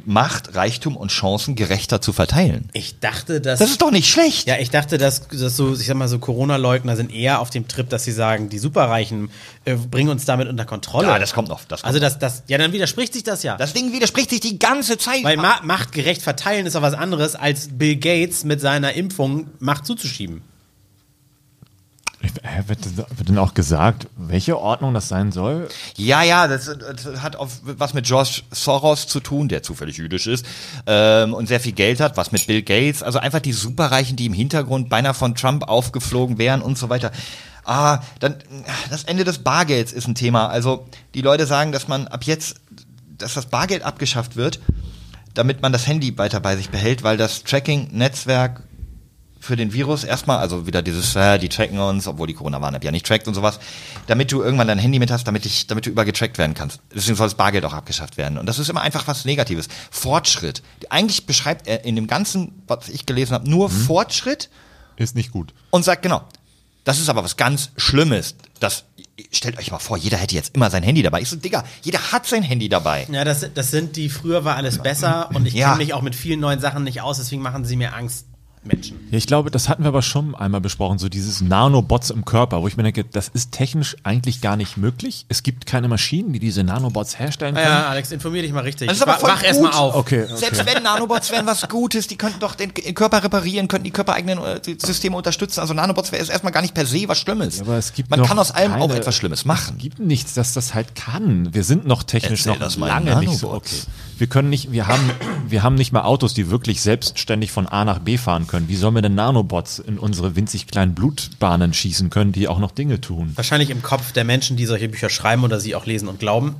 Macht, Reichtum und Chancen gerechter zu verteilen. Ich dachte, dass. Das ist doch nicht schlecht. ja, ich dachte, dass, dass so, ich sag mal, so Corona-Leugner sind eher auf dem Trip, dass sie sagen, die Superreichen äh, bringen uns damit unter Kontrolle. Ja, das kommt noch. Das kommt also das, das, ja, dann widerspricht sich das ja. Das Ding widerspricht sich die ganze Zeit. Weil Ma Macht gerecht verteilen ist doch was anderes, als Bill Gates mit seiner Impfung Macht zuzuschieben. Wird, wird denn auch gesagt, welche Ordnung das sein soll? Ja, ja, das, das hat auf, was mit George Soros zu tun, der zufällig jüdisch ist ähm, und sehr viel Geld hat, was mit Bill Gates, also einfach die Superreichen, die im Hintergrund beinahe von Trump aufgeflogen wären und so weiter. Ah, dann das Ende des Bargelds ist ein Thema. Also die Leute sagen, dass man ab jetzt, dass das Bargeld abgeschafft wird, damit man das Handy weiter bei sich behält, weil das Tracking-Netzwerk für den Virus erstmal, also wieder dieses, äh, die tracken uns, obwohl die Corona-Warn-App ja nicht trackt und sowas, damit du irgendwann dein Handy mit hast, damit, ich, damit du übergetrackt werden kannst. Deswegen soll das Bargeld auch abgeschafft werden. Und das ist immer einfach was Negatives. Fortschritt. Eigentlich beschreibt er in dem Ganzen, was ich gelesen habe, nur Fortschritt Ist nicht gut. und sagt, genau, das ist aber was ganz Schlimmes. Das, stellt euch mal vor, jeder hätte jetzt immer sein Handy dabei. Ich so, Digga, jeder hat sein Handy dabei. Ja, das, das sind die, früher war alles besser und ich Ja. kenne mich auch mit vielen neuen Sachen nicht aus, deswegen machen sie mir Angst, Menschen. Ja, ich glaube, das hatten wir aber schon einmal besprochen, so dieses Nanobots im Körper, wo ich mir denke, das ist technisch eigentlich gar nicht möglich. Es gibt keine Maschinen, die diese Nanobots herstellen können. Ja, Alex, informier dich mal richtig. Das ist aber Wach erst mal gut. auf. Okay, okay. Selbst wenn Nanobots wären was Gutes, die könnten doch den Körper reparieren, könnten die körpereigenen äh, Systeme unterstützen. Also Nanobots wäre erstmal gar nicht per se was Schlimmes. Aber es gibt Man kann aus allem auch keine- etwas Schlimmes Es machen. gibt nichts, dass das halt kann. Wir sind noch technisch Erzähl noch das mal lange nicht so. Nanobots. Okay. Wir können nicht, wir haben, wir haben nicht mal Autos, die wirklich selbstständig von A nach B fahren können. Wie sollen wir denn Nanobots in unsere winzig kleinen Blutbahnen schießen können, die auch noch Dinge tun? Wahrscheinlich im Kopf der Menschen, die solche Bücher schreiben oder sie auch lesen und glauben.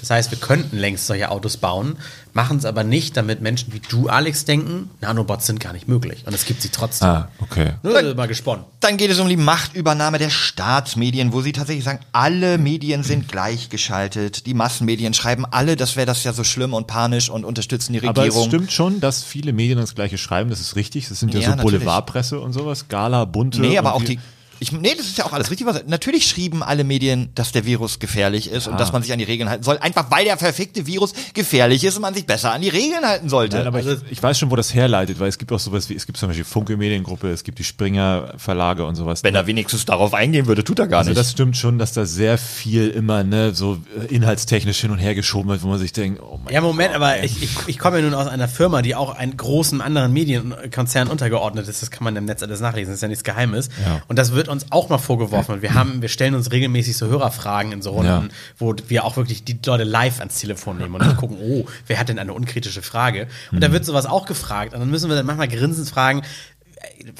Das heißt, wir könnten längst solche Autos bauen, machen es aber nicht, damit Menschen wie du, Alex, denken, Nanobots sind gar nicht möglich. Und es gibt sie trotzdem. Ah, okay. Nur mal gesponnen. Dann geht es um die Machtübernahme der Staatsmedien, wo sie tatsächlich sagen, alle Medien sind gleichgeschaltet. Die Massenmedien schreiben alle, das wäre das ja so schlimm und panisch und unterstützen die Aber Regierung. es stimmt schon, dass viele Medien das gleiche schreiben, das ist richtig. Das sind ja, Ja, so natürlich. Boulevardpresse und sowas, Gala, Bunte. Nee, aber und auch die. Ich, nee, das ist ja auch alles richtig. Was, natürlich schrieben alle Medien, dass der Virus gefährlich ist und dass man sich an die Regeln halten soll. Einfach weil der verfickte Virus gefährlich ist und man sich besser an die Regeln halten sollte. Nein, aber Also, ich, ich weiß schon, wo das herleitet, weil es gibt auch sowas wie, es gibt zum Beispiel Funke Mediengruppe, es gibt die Springer Verlage und sowas. wenn er wenigstens darauf eingehen würde, tut er gar also nicht. das stimmt schon, dass da sehr viel immer ne, so äh, inhaltstechnisch hin und her geschoben wird, wo man sich denkt, oh mein Ja, Moment, Gott, aber ich, ich, ich komme ja nun aus einer Firma, die auch einem großen anderen Medienkonzern untergeordnet ist. Das kann man im Netz alles nachlesen, das ist ja nichts Geheimes. Ja. Und das wird uns auch mal vorgeworfen. Wir haben, wir stellen uns regelmäßig so Hörerfragen in so Runden, Ja. wo wir auch wirklich die Leute live ans Telefon nehmen und dann gucken, oh, wer hat denn eine unkritische Frage? Und da wird sowas auch gefragt. Und dann müssen wir dann manchmal grinsend fragen,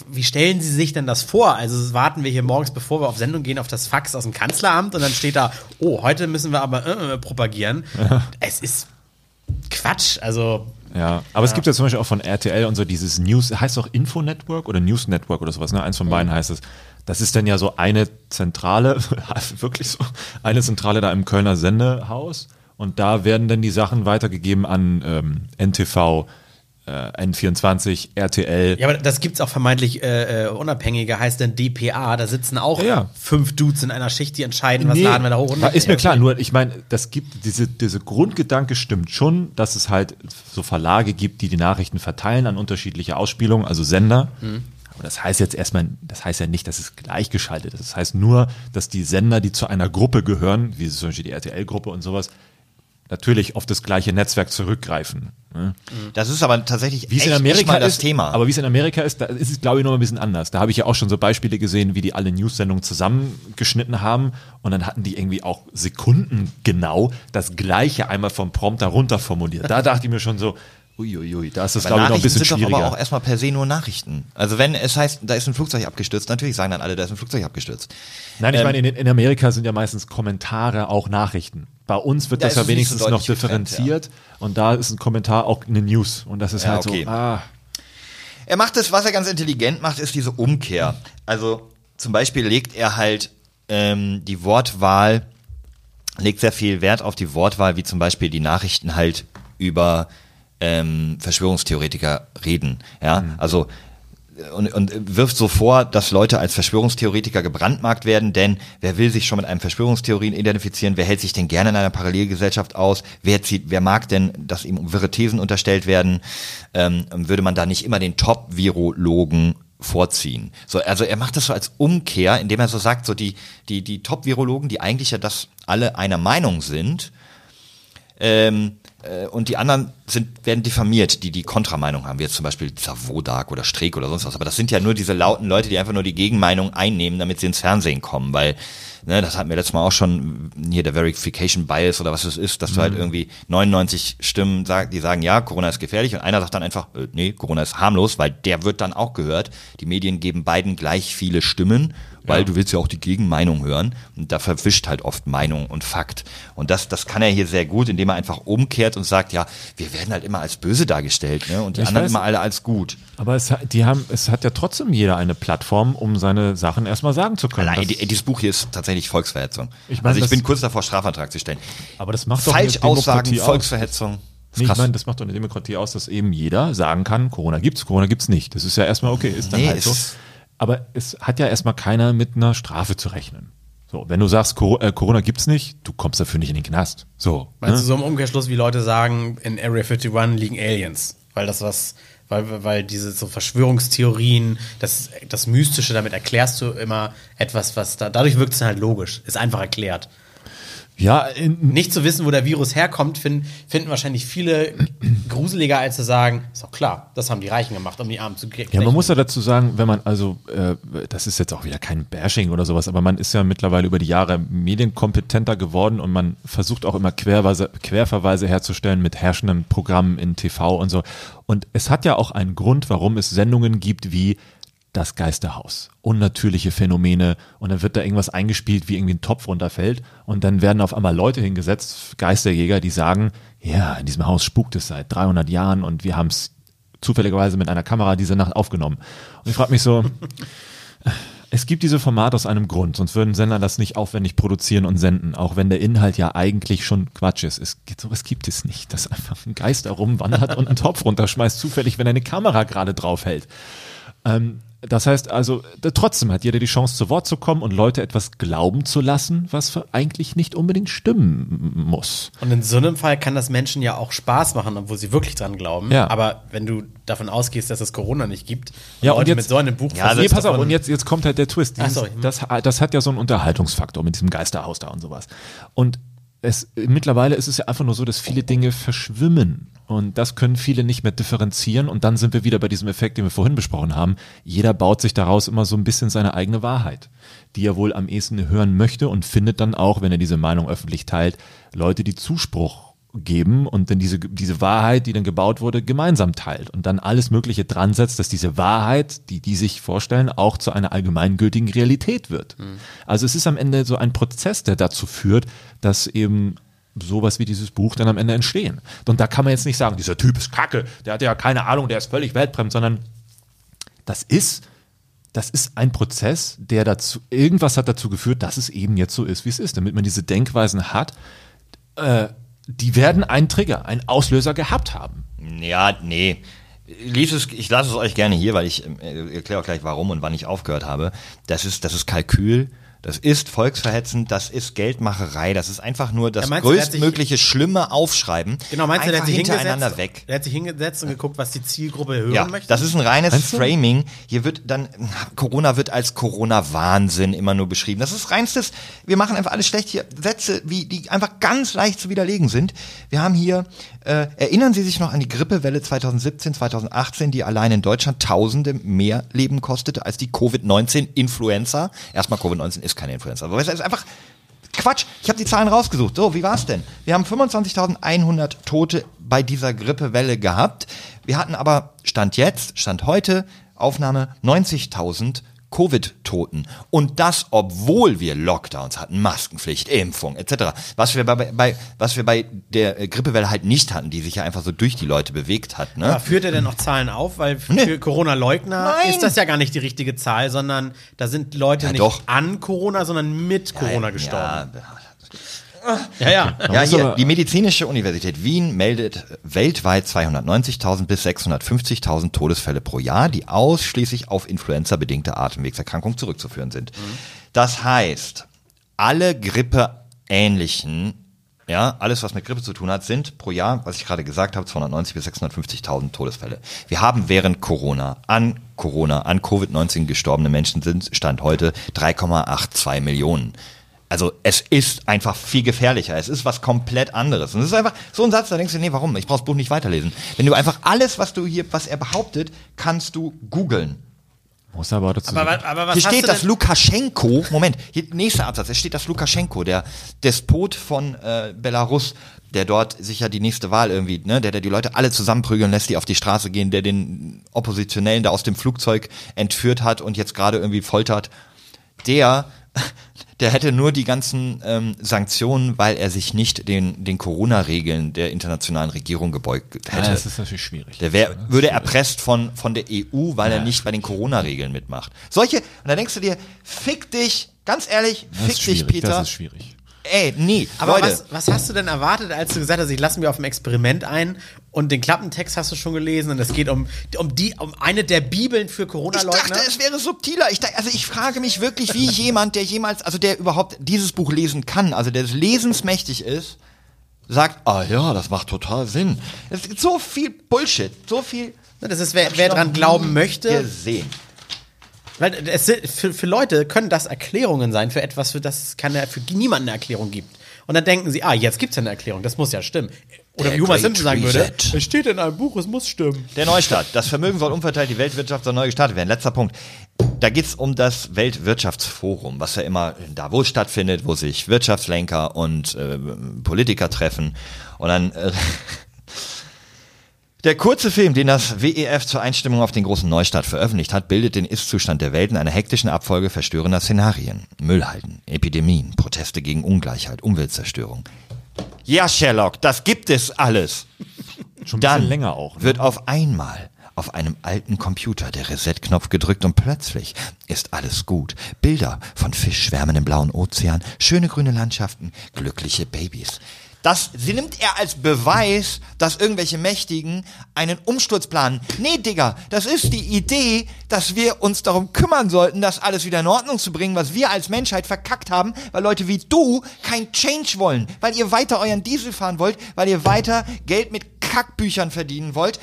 wie stellen Sie sich denn das vor? Also warten wir hier morgens, bevor wir auf Sendung gehen, auf das Fax aus dem Kanzleramt und dann steht da, oh, heute müssen wir aber äh, äh, propagieren. Es ist Quatsch. Also Ja, aber es gibt ja zum Beispiel auch von RTL und so dieses News, heißt auch Info Network oder News Network oder sowas, ne? Eins von beiden heißt es. Das ist dann ja so eine Zentrale, wirklich so, eine Zentrale da im Kölner Sendehaus und da werden dann die Sachen weitergegeben an ähm, NTV, äh, N24, RTL. Ja, aber das gibt's auch vermeintlich äh, äh, Unabhängige, heißt dann DPA. Da sitzen auch Ja, fünf Dudes in einer Schicht, die entscheiden, was Nee, laden wir da hoch und Ist mir klar, nur ich meine, das gibt diese, diese Grundgedanke stimmt schon, dass es halt so Verlage gibt, die die Nachrichten verteilen an unterschiedliche Ausspielungen, also Sender. Mhm. Aber das heißt jetzt erstmal, das heißt ja nicht, dass es gleichgeschaltet ist. Das heißt nur, dass die Sender, die zu einer Gruppe gehören, wie zum Beispiel die RTL-Gruppe und sowas, natürlich auf das gleiche Netzwerk zurückgreifen. ne? Das ist aber tatsächlich Wie es echt in Amerika nicht mal das ist, Thema. aber wie es in Amerika ist, da ist es glaube ich noch ein bisschen anders. Da habe ich ja auch schon so Beispiele gesehen, wie die alle News-Sendungen zusammengeschnitten haben und dann hatten die irgendwie auch sekundengenau das gleiche einmal vom Prompter runter formuliert. Da dachte ich mir schon so, uiuiui, da ist das glaube ich noch ein bisschen sind doch schwieriger. aber auch erstmal per se nur Nachrichten. Also wenn es heißt, da ist ein Flugzeug abgestürzt, natürlich sagen dann alle, da ist ein Flugzeug abgestürzt. Nein, ich Ähm, meine, in, in Amerika sind ja meistens Kommentare auch Nachrichten. Bei uns wird Da das ja wenigstens so noch deutlich getrennt, differenziert und da ist ein Kommentar auch eine News und das ist Ja, halt okay. so, ah, Er macht es, was er ganz intelligent macht, ist diese Umkehr. Also zum Beispiel legt er halt ähm, die Wortwahl, legt sehr viel Wert auf die Wortwahl, wie zum Beispiel die Nachrichten halt über ähm, Verschwörungstheoretiker reden. Ja, also und, und wirft so vor, dass Leute als Verschwörungstheoretiker gebrandmarkt werden, denn wer will sich schon mit einem Verschwörungstheorien identifizieren? Wer hält sich denn gerne in einer Parallelgesellschaft aus? Wer, zieht, wer mag denn, dass ihm wirre Thesen unterstellt werden? Ähm, würde man da nicht immer den Top-Virologen vorziehen? So, also er macht das so als Umkehr, indem er so sagt, so die, die, die Top-Virologen, die eigentlich ja das alle einer Meinung sind, ähm, äh, und die anderen sind, werden diffamiert, die die Kontrameinung haben, wie jetzt zum Beispiel Wodak oder Streeck oder sonst was. Aber das sind ja nur diese lauten Leute, die einfach nur die Gegenmeinung einnehmen, damit sie ins Fernsehen kommen, weil, ne, das hatten wir letztes Mal auch schon, hier der Verification Bias oder was es ist, dass du halt irgendwie 99 Stimmen sagst, die sagen, ja, Corona ist gefährlich und einer sagt dann einfach, äh, nee, Corona ist harmlos, weil der wird dann auch gehört. Die Medien geben beiden gleich viele Stimmen, weil du willst ja auch die Gegenmeinung hören und da verwischt halt oft Meinung und Fakt. Und das, das kann er hier sehr gut, indem er einfach umkehrt und sagt, ja, wir werden halt immer als böse dargestellt, ne? Und die Ich anderen weiß. immer alle als gut. aber es, hat- die haben, es hat ja trotzdem jeder eine Plattform, um seine Sachen erstmal sagen zu können. Das- die, dieses Buch hier ist tatsächlich Volksverhetzung. Ich meine, also ich bin kurz davor, Strafantrag zu stellen. aber das macht doch Falschaussagen, Demokratie aus. Volksverhetzung. Nee, ich meine, das macht doch eine Demokratie aus, dass eben jeder sagen kann, Corona gibt's, Corona gibt's nicht. Das ist ja erstmal okay, ist dann Nee, halt so. Aber es hat ja erstmal keiner mit einer Strafe zu rechnen. So, wenn du sagst, äh, Corona gibt's nicht, du kommst dafür nicht in den Knast. So. Meinst ne? du so im Umkehrschluss, wie Leute sagen, in Area 51 liegen Aliens? Weil das was, weil, weil diese so Verschwörungstheorien, das, das Mystische, damit erklärst du immer etwas, was da, dadurch wirkt es halt logisch, ist einfach erklärt. Ja, in, Nicht zu wissen, wo der Virus herkommt, finden, finden wahrscheinlich viele gruseliger, als zu sagen, ist doch klar, das haben die Reichen gemacht, um die Armen zu kriegen. Ja, man muss ja dazu sagen, wenn man also, äh, das ist jetzt auch wieder kein Bashing oder sowas, aber man ist ja mittlerweile über die Jahre medienkompetenter geworden und man versucht auch immer Querweise, Querverweise herzustellen mit herrschenden Programmen in TV und so. Und es hat ja auch einen Grund, warum es Sendungen gibt wie das Geisterhaus, unnatürliche Phänomene und dann wird da irgendwas eingespielt, wie irgendwie ein Topf runterfällt und dann werden auf einmal Leute hingesetzt, Geisterjäger, die sagen, ja, in diesem Haus spukt es seit 300 Jahren und wir haben es zufälligerweise mit einer Kamera diese Nacht aufgenommen. Und ich frage mich so, es gibt diese Formate aus einem Grund, sonst würden Sender das nicht aufwendig produzieren und senden, auch wenn der Inhalt ja eigentlich schon Quatsch ist. Es, sowas gibt es nicht, dass einfach ein Geist da rumwandert und einen Topf runterschmeißt, zufällig, wenn eine Kamera gerade drauf hält. Ähm, das heißt also, trotzdem hat jeder die Chance, zu Wort zu kommen und Leute etwas glauben zu lassen, was für- eigentlich nicht unbedingt stimmen muss. Und in so einem Fall kann das Menschen ja auch Spaß machen, obwohl sie wirklich dran glauben. Ja. Aber wenn du davon ausgehst, dass es Corona nicht gibt, Ja, und Leute jetzt- mit so einem Buch Ja, nee, pass auf, und jetzt, jetzt kommt halt der Twist. Dieses, Ach, sorry. Das, das hat ja so einen Unterhaltungsfaktor mit diesem Geisterhaus da und sowas. Und es, mittlerweile ist es ja einfach nur so, dass viele Dinge verschwimmen. Und das können viele nicht mehr differenzieren. Und dann sind wir wieder bei diesem Effekt, den wir vorhin besprochen haben. Jeder baut sich daraus immer so ein bisschen seine eigene Wahrheit, die er wohl am ehesten hören möchte und findet dann auch, wenn er diese Meinung öffentlich teilt, Leute, die Zuspruch geben und dann diese, diese Wahrheit, die dann gebaut wurde, gemeinsam teilt und dann alles Mögliche dran setzt, dass diese Wahrheit, die die sich vorstellen, auch zu einer allgemeingültigen Realität wird. Also es ist am Ende so ein Prozess, der dazu führt, dass eben sowas wie dieses Buch dann am Ende entstehen. Und da kann man jetzt nicht sagen, dieser Typ ist kacke, der hat ja keine Ahnung, der ist völlig weltfremd, sondern das ist, das ist ein Prozess, der dazu, irgendwas hat dazu geführt, dass es eben jetzt so ist, wie es ist, damit man diese Denkweisen hat, äh, die werden einen Trigger, einen Auslöser gehabt haben. Ja, nee. Lies es, ich lasse es euch gerne hier, weil ich äh, erkläre auch gleich warum und wann ich aufgehört habe. Das ist, das ist Kalkül. Das ist volksverhetzend, das ist Geldmacherei, das ist einfach nur das Ja, hat sich- größtmögliche schlimme Aufschreiben. Genau, meinst du, der hat sich hintereinander hingesetzt, weg. Der hat sich hingesetzt und geguckt, was die Zielgruppe hören Ja, möchte? das ist ein reines du? Framing. Hier wird dann, Corona wird als Corona-Wahnsinn immer nur beschrieben. Das ist reinstes, wir machen einfach alles schlecht hier. Sätze, wie, die einfach ganz leicht zu widerlegen sind. Wir haben hier, äh, erinnern Sie sich noch an die Grippewelle 2017, 2018, die allein in Deutschland Tausende mehr Leben kostete als die Covid-19-Influenza. Erstmal, Covid-19 ist keine Influenza, aber es ist einfach Quatsch, ich habe die Zahlen rausgesucht. So, wie war's denn? Wir haben 25.100 Tote bei dieser Grippewelle gehabt. Wir hatten aber Stand jetzt, Stand heute, Aufnahme 90.000 Covid-Toten. Und das, obwohl wir Lockdowns hatten, Maskenpflicht, Impfung etc. Was wir bei, bei, was wir bei der äh, Grippewelle halt nicht hatten, die sich ja einfach so durch die Leute bewegt hat. Ne? Aber führt er denn noch Zahlen auf? Weil für Nee. Corona-Leugner ist das ja gar nicht die richtige Zahl, sondern da sind Leute Ja, nicht doch. an Corona, sondern mit Corona gestorben. Ja, Ja, ja. Ja, hier, die Medizinische Universität Wien meldet weltweit 290.000 bis 650.000 Todesfälle pro Jahr, die ausschließlich auf influenza-bedingte Atemwegserkrankungen zurückzuführen sind. Das heißt, alle grippeähnlichen, ja, alles was mit Grippe zu tun hat, sind pro Jahr, was ich gerade gesagt habe, 290 bis 650.000 Todesfälle. Wir haben während Corona an Corona, an Covid-19 gestorbene Menschen sind, Stand heute 3,82 Millionen. Also es ist einfach viel gefährlicher. Es ist was komplett anderes. Und es ist einfach so ein Satz, da denkst du, nee, warum? Ich brauch das Buch nicht weiterlesen. Wenn du einfach alles, was du hier, was er behauptet, kannst du googeln. Muss aber dazu Aber, aber was Hier steht, dass Lukaschenko, Moment, hier nächster Absatz, es steht, dass Lukaschenko, der Despot von äh, Belarus, der dort sicher die nächste Wahl irgendwie, ne, der, der die Leute alle zusammenprügeln lässt, die auf die Straße gehen, der den Oppositionellen da aus dem Flugzeug entführt hat und jetzt gerade irgendwie foltert, der, der hätte nur die ganzen ähm, Sanktionen, weil er sich nicht den, den Corona-Regeln der internationalen Regierung gebeugt hätte. Ja, das ist natürlich schwierig. Der wär, würde erpresst von, von der EU, weil er nicht bei den Corona-Regeln mitmacht. Solche, und da denkst du dir, fick dich, ganz ehrlich, Das fick dich, Peter. Das ist schwierig. Ey, nee, Aber Leute. was, was hast du denn erwartet, als du gesagt hast, ich lasse mich auf ein Experiment ein und den Klappentext hast du schon gelesen und es geht um, um, die, um eine der Bibeln für Ich Corona-Leugner? dachte, es wäre subtiler. Ich, dachte- also ich frage mich wirklich, wie jemand, der jemals, also der überhaupt dieses Buch lesen kann, also der des Lesens mächtig ist, sagt, ah ja, das macht total Sinn. Es gibt so viel Bullshit, so viel. Das ist, wer, wer dran glauben möchte. Gesehen. Weil es, sind- für, für Leute können das Erklärungen sein für etwas, für das es keine, für niemanden eine Erklärung gibt. Und dann denken sie, ah, jetzt gibt es ja eine Erklärung, das muss ja stimmen. Oder Der wie Homer Simpson sagen würde, es steht in einem Buch, es muss stimmen. Der Neustart. Das Vermögen soll umverteilt, die Weltwirtschaft soll neu gestartet werden. Letzter Punkt. Da geht's um das Weltwirtschaftsforum, was ja immer in Davos stattfindet, wo sich Wirtschaftslenker und äh, Politiker treffen. Und dann äh, der kurze Film, den das WEF zur Einstimmung auf den großen Neustart veröffentlicht hat, bildet den Ist-Zustand der Welt in einer hektischen Abfolge verstörender Szenarien. Müllhalden, Epidemien, Proteste gegen Ungleichheit, Umweltzerstörung. Ja, Sherlock, das gibt es alles. Schon ein Dann bisschen länger auch. Ne? wird auf einmal auf einem alten Computer der Reset-Knopf gedrückt und plötzlich ist alles gut. Bilder von Fischschwärmen im blauen Ozean, schöne grüne Landschaften, glückliche Babys. Das nimmt er als Beweis, dass irgendwelche Mächtigen einen Umsturz planen. Nee, Digga, das ist die Idee, dass wir uns darum kümmern sollten, das alles wieder in Ordnung zu bringen, was wir als Menschheit verkackt haben, weil Leute wie du kein Change wollen, weil ihr weiter euren Diesel fahren wollt, weil ihr weiter Geld mit Kackbüchern verdienen wollt.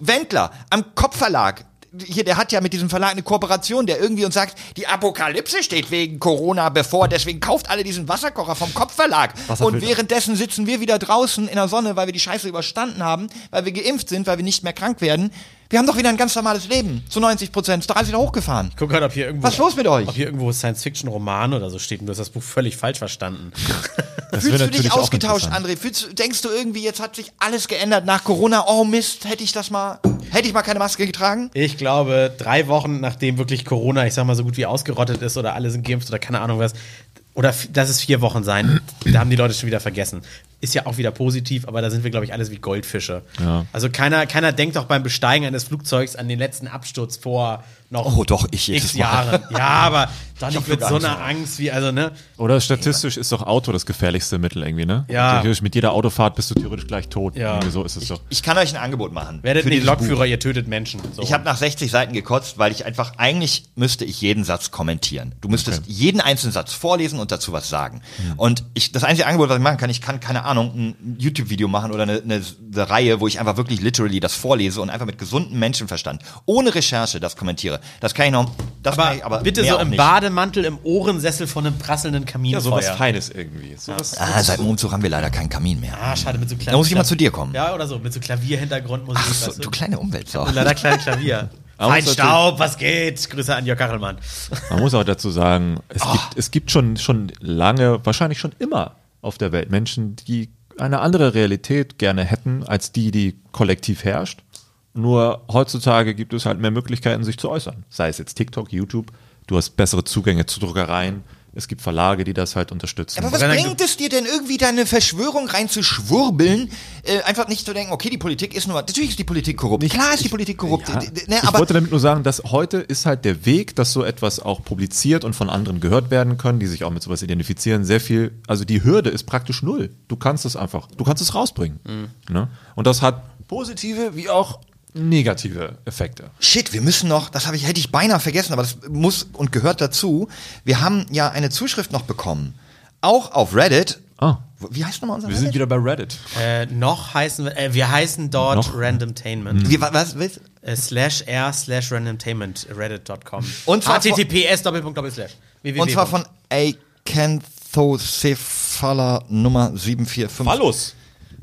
Wendler am Kopfverlag. Hier, der hat ja mit diesem Verlag eine Kooperation, der irgendwie uns sagt, die Apokalypse steht wegen Corona bevor, deswegen kauft alle diesen Wasserkocher vom Kopfverlag. Und währenddessen sitzen wir wieder draußen in der Sonne, weil wir die Scheiße überstanden haben, weil wir geimpft sind, weil wir nicht mehr krank werden. Wir haben doch wieder ein ganz normales Leben. Zu 90 Prozent. Ist doch alles wieder hochgefahren. Ich gucke gerade, ob hier irgendwo. Was ist los mit euch? Ob hier irgendwo Science-Fiction-Roman oder so steht und du hast das Buch völlig falsch verstanden. Das Fühlst du dich ausgetauscht. André? Fühlst, denkst du irgendwie, jetzt hat sich alles geändert nach Corona? Oh Mist, hätte ich das mal, hätte ich mal keine Maske getragen? Ich glaube, drei Wochen nachdem wirklich Corona, ich sag mal, so gut wie ausgerottet ist oder alle sind geimpft oder keine Ahnung was, oder lass es vier Wochen sein, da haben die Leute schon wieder vergessen. Ist ja auch wieder positiv, aber da sind wir, glaube ich, alles wie Goldfische. Ja. Also keiner, keiner denkt doch beim Besteigen eines Flugzeugs an den letzten Absturz vor noch Oh, doch, ich jedes x Mal. Jahren. Ja, aber doch nicht mit so einer Angst wie, also, ne? Oder statistisch ist doch Auto das gefährlichste Mittel irgendwie, ne? Ja. Theoretisch mit jeder Autofahrt bist du theoretisch gleich tot. Ja. Irgendwie so ist es doch. Ich kann euch ein Angebot machen. Werdet für nicht dieses Buch. Lokführer, ihr tötet Menschen. So. Ich habe nach 60 Seiten gekotzt, weil ich einfach, eigentlich müsste ich jeden Satz kommentieren. Du müsstest jeden einzelnen Satz vorlesen und dazu was sagen. Und ich, das einzige Angebot, was ich machen kann, ich kann, keine Ahnung, ein YouTube-Video machen oder eine, eine, eine Reihe, wo ich einfach wirklich literally das vorlese und einfach mit gesundem Menschenverstand, ohne Recherche das kommentiere. Das kann ich noch, das aber, kann ich, aber bitte so im nicht. Bademantel im Ohrensessel von einem prasselnden Kaminfeuer. Ja, sowas Feines irgendwie. Sowas, Ah, seit dem Umzug haben wir leider keinen Kamin mehr. Ah, schade, mit so Klavier. Da muss ich mal zu dir kommen. Ja, oder so, mit so Klavierhintergrundmusik. Ach so, du kleine Umweltsau. Leider kleines Klavier. Muss Staub, was geht? Grüße an Jörg Kachelmann. Man muss auch dazu sagen, es, Ah. gibt, es gibt schon, schon lange, wahrscheinlich schon immer auf der Welt Menschen, die eine andere Realität gerne hätten, als die, die kollektiv herrscht. Nur heutzutage gibt es halt mehr Möglichkeiten, sich zu äußern. Sei es jetzt TikTok, YouTube, du hast bessere Zugänge zu Druckereien, es gibt Verlage, die das halt unterstützen. Aber was Wenn bringt es dir denn irgendwie deine Verschwörung reinzuschwurbeln? Äh, einfach nicht zu denken, okay, die Politik ist nur, natürlich ist die Politik korrupt. Klar ist die Politik korrupt. Ja, ne, ich wollte damit nur sagen, dass heute ist halt der Weg, dass so etwas auch publiziert und von anderen gehört werden können, die sich auch mit sowas identifizieren, sehr viel, also die Hürde ist praktisch null. Du kannst es einfach, du kannst es rausbringen. Mhm. Ne? Und das hat positive wie auch negative Effekte. Shit, wir müssen noch, das habe ich, hätte ich beinahe vergessen, aber das muss und gehört dazu. Wir haben ja eine Zuschrift noch bekommen. Auch auf Reddit. Ah. Wie heißt nochmal unser Wir sind Reddit? wieder bei Reddit. Äh, noch heißen wir, äh, wir heißen dort Noch? Randomtainment. Wie, wa- was, was? Äh, slash r slash randomtainment, reddit.com. Und zwar von- https doppelpunkt doppel slash. Und zwar von Acanthocephala Nummer 745. Phallus.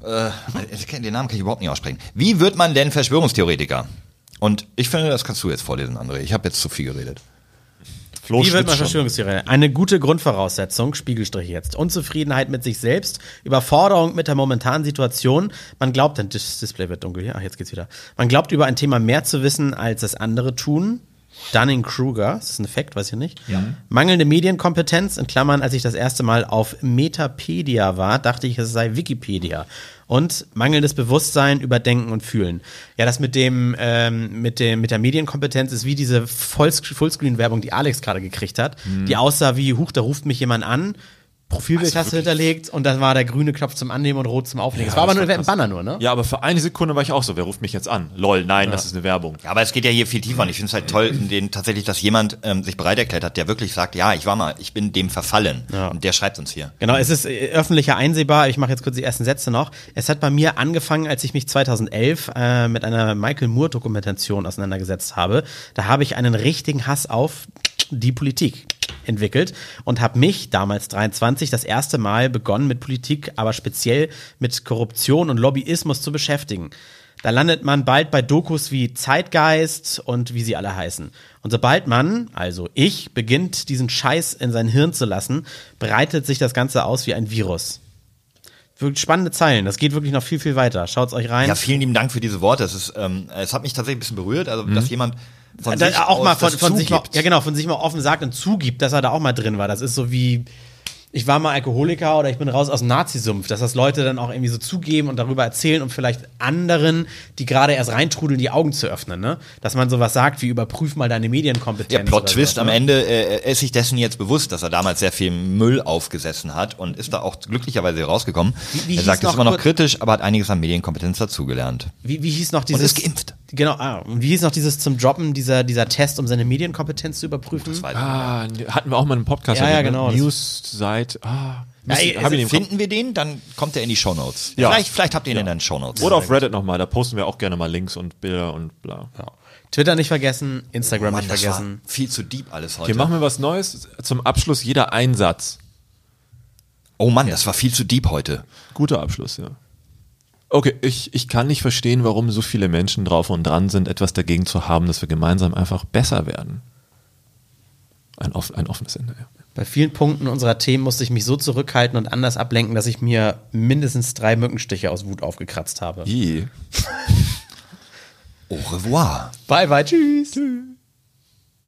Äh, den Namen kann ich überhaupt nicht aussprechen. Wie wird man denn Verschwörungstheoretiker? Und ich finde, das kannst du jetzt vorlesen, André. Ich habe jetzt zu viel geredet. Flo Wie wird man. Verschwörungstheoretiker? Eine gute Grundvoraussetzung, Spiegelstrich jetzt. Unzufriedenheit mit sich selbst, Überforderung mit der momentanen Situation. Man glaubt, dann das Display wird dunkel hier. Ach, jetzt geht's wieder. Man glaubt über ein Thema mehr zu wissen, als es andere tun. Dunning-Kruger, das ist ein Effekt, weiß ich nicht. Mangelnde Medienkompetenz, in Klammern, als ich das erste Mal auf Metapedia war, dachte ich, es sei Wikipedia. Und mangelndes Bewusstsein über Denken und Fühlen. Ja, das mit dem, ähm, mit dem, mit der Medienkompetenz ist wie diese Fullscreen-Werbung, die Alex gerade gekriegt hat, die aussah wie, huch, da ruft mich jemand an, Profilbild hast du hinterlegt und dann war der grüne Knopf zum Annehmen und rot zum Auflegen. Es war aber nur ein Banner nur, ne? Ja, aber für eine Sekunde war ich auch so, wer ruft mich jetzt an? Lol, nein, das ist eine Werbung. Ja, aber es geht ja hier viel tiefer und ich finde es halt toll, in den, tatsächlich, dass jemand ähm, sich bereit erklärt hat, der wirklich sagt, ja, ich war mal, ich bin dem verfallen. Und der schreibt uns hier. Genau, es ist äh, öffentlicher einsehbar. Ich mache jetzt kurz die ersten Sätze noch. Es hat bei mir angefangen, als ich mich 2011 äh, mit einer Michael Moore-Dokumentation auseinandergesetzt habe. Da habe ich einen richtigen Hass auf die Politik entwickelt und habe mich damals 23 das erste Mal begonnen mit Politik, aber speziell mit Korruption und Lobbyismus zu beschäftigen. Da landet man bald bei Dokus wie Zeitgeist und wie sie alle heißen. Und sobald man, also ich, beginnt, diesen Scheiß in sein Hirn zu lassen, breitet sich das Ganze aus wie ein Virus. Wirklich spannende Zeilen. Das geht wirklich noch viel, viel weiter. Schaut's euch rein. Ja, vielen lieben Dank für diese Worte. Es ist, ähm, es hat mich tatsächlich ein bisschen berührt, also dass jemand von Da- sich auch mal von, von sich mal, ja genau, von sich mal offen sagt und zugibt, dass er da auch mal drin war. Das ist so wie, ich war mal Alkoholiker oder ich bin raus aus dem Nazi-Sumpf, dass das Leute dann auch irgendwie so zugeben und darüber erzählen, um vielleicht anderen, die gerade erst reintrudeln, die Augen zu öffnen, ne? Dass man sowas sagt wie überprüf mal deine Medienkompetenz. Ja, Plot oder Twist, sowas, am ne? Ende äh, er ist sich dessen jetzt bewusst, dass er damals sehr viel Müll aufgesessen hat und ist da auch glücklicherweise rausgekommen. Wie- wie er sagt, es ist immer noch kritisch, aber hat einiges an Medienkompetenz dazugelernt. Wie, wie hieß noch dieses. ist geimpft. Genau, ah, und wie hieß noch dieses zum Droppen, dieser, dieser Test, um seine Medienkompetenz zu überprüfen? Ah, hatten wir auch mal einen Podcast. Ja, ja, erwähnt, genau. Ne? Seit, ah, Ja, ihn im Kopf. Finden wir den, dann kommt er in die Shownotes. Ja. Vielleicht, vielleicht habt ihr ihn in den Shownotes. Oder auf Reddit nochmal, da posten wir auch gerne mal Links und Bilder und bla. Twitter nicht vergessen, Instagram Mann, nicht das vergessen. war viel zu deep alles heute. Hier machen wir was Neues. Zum Abschluss jeder Einsatz. oh Mann, das war viel zu deep heute. Guter Abschluss, ja. Okay, ich, ich kann nicht verstehen, warum so viele Menschen drauf und dran sind, etwas dagegen zu haben, dass wir gemeinsam einfach besser werden. Ein, off, ein offenes Ende, ja. Bei vielen Punkten unserer Themen musste ich mich so zurückhalten und anders ablenken, dass ich mir mindestens drei Mückenstiche aus Wut aufgekratzt habe. I. Au revoir. Bye, bye, tschüss. tschüss.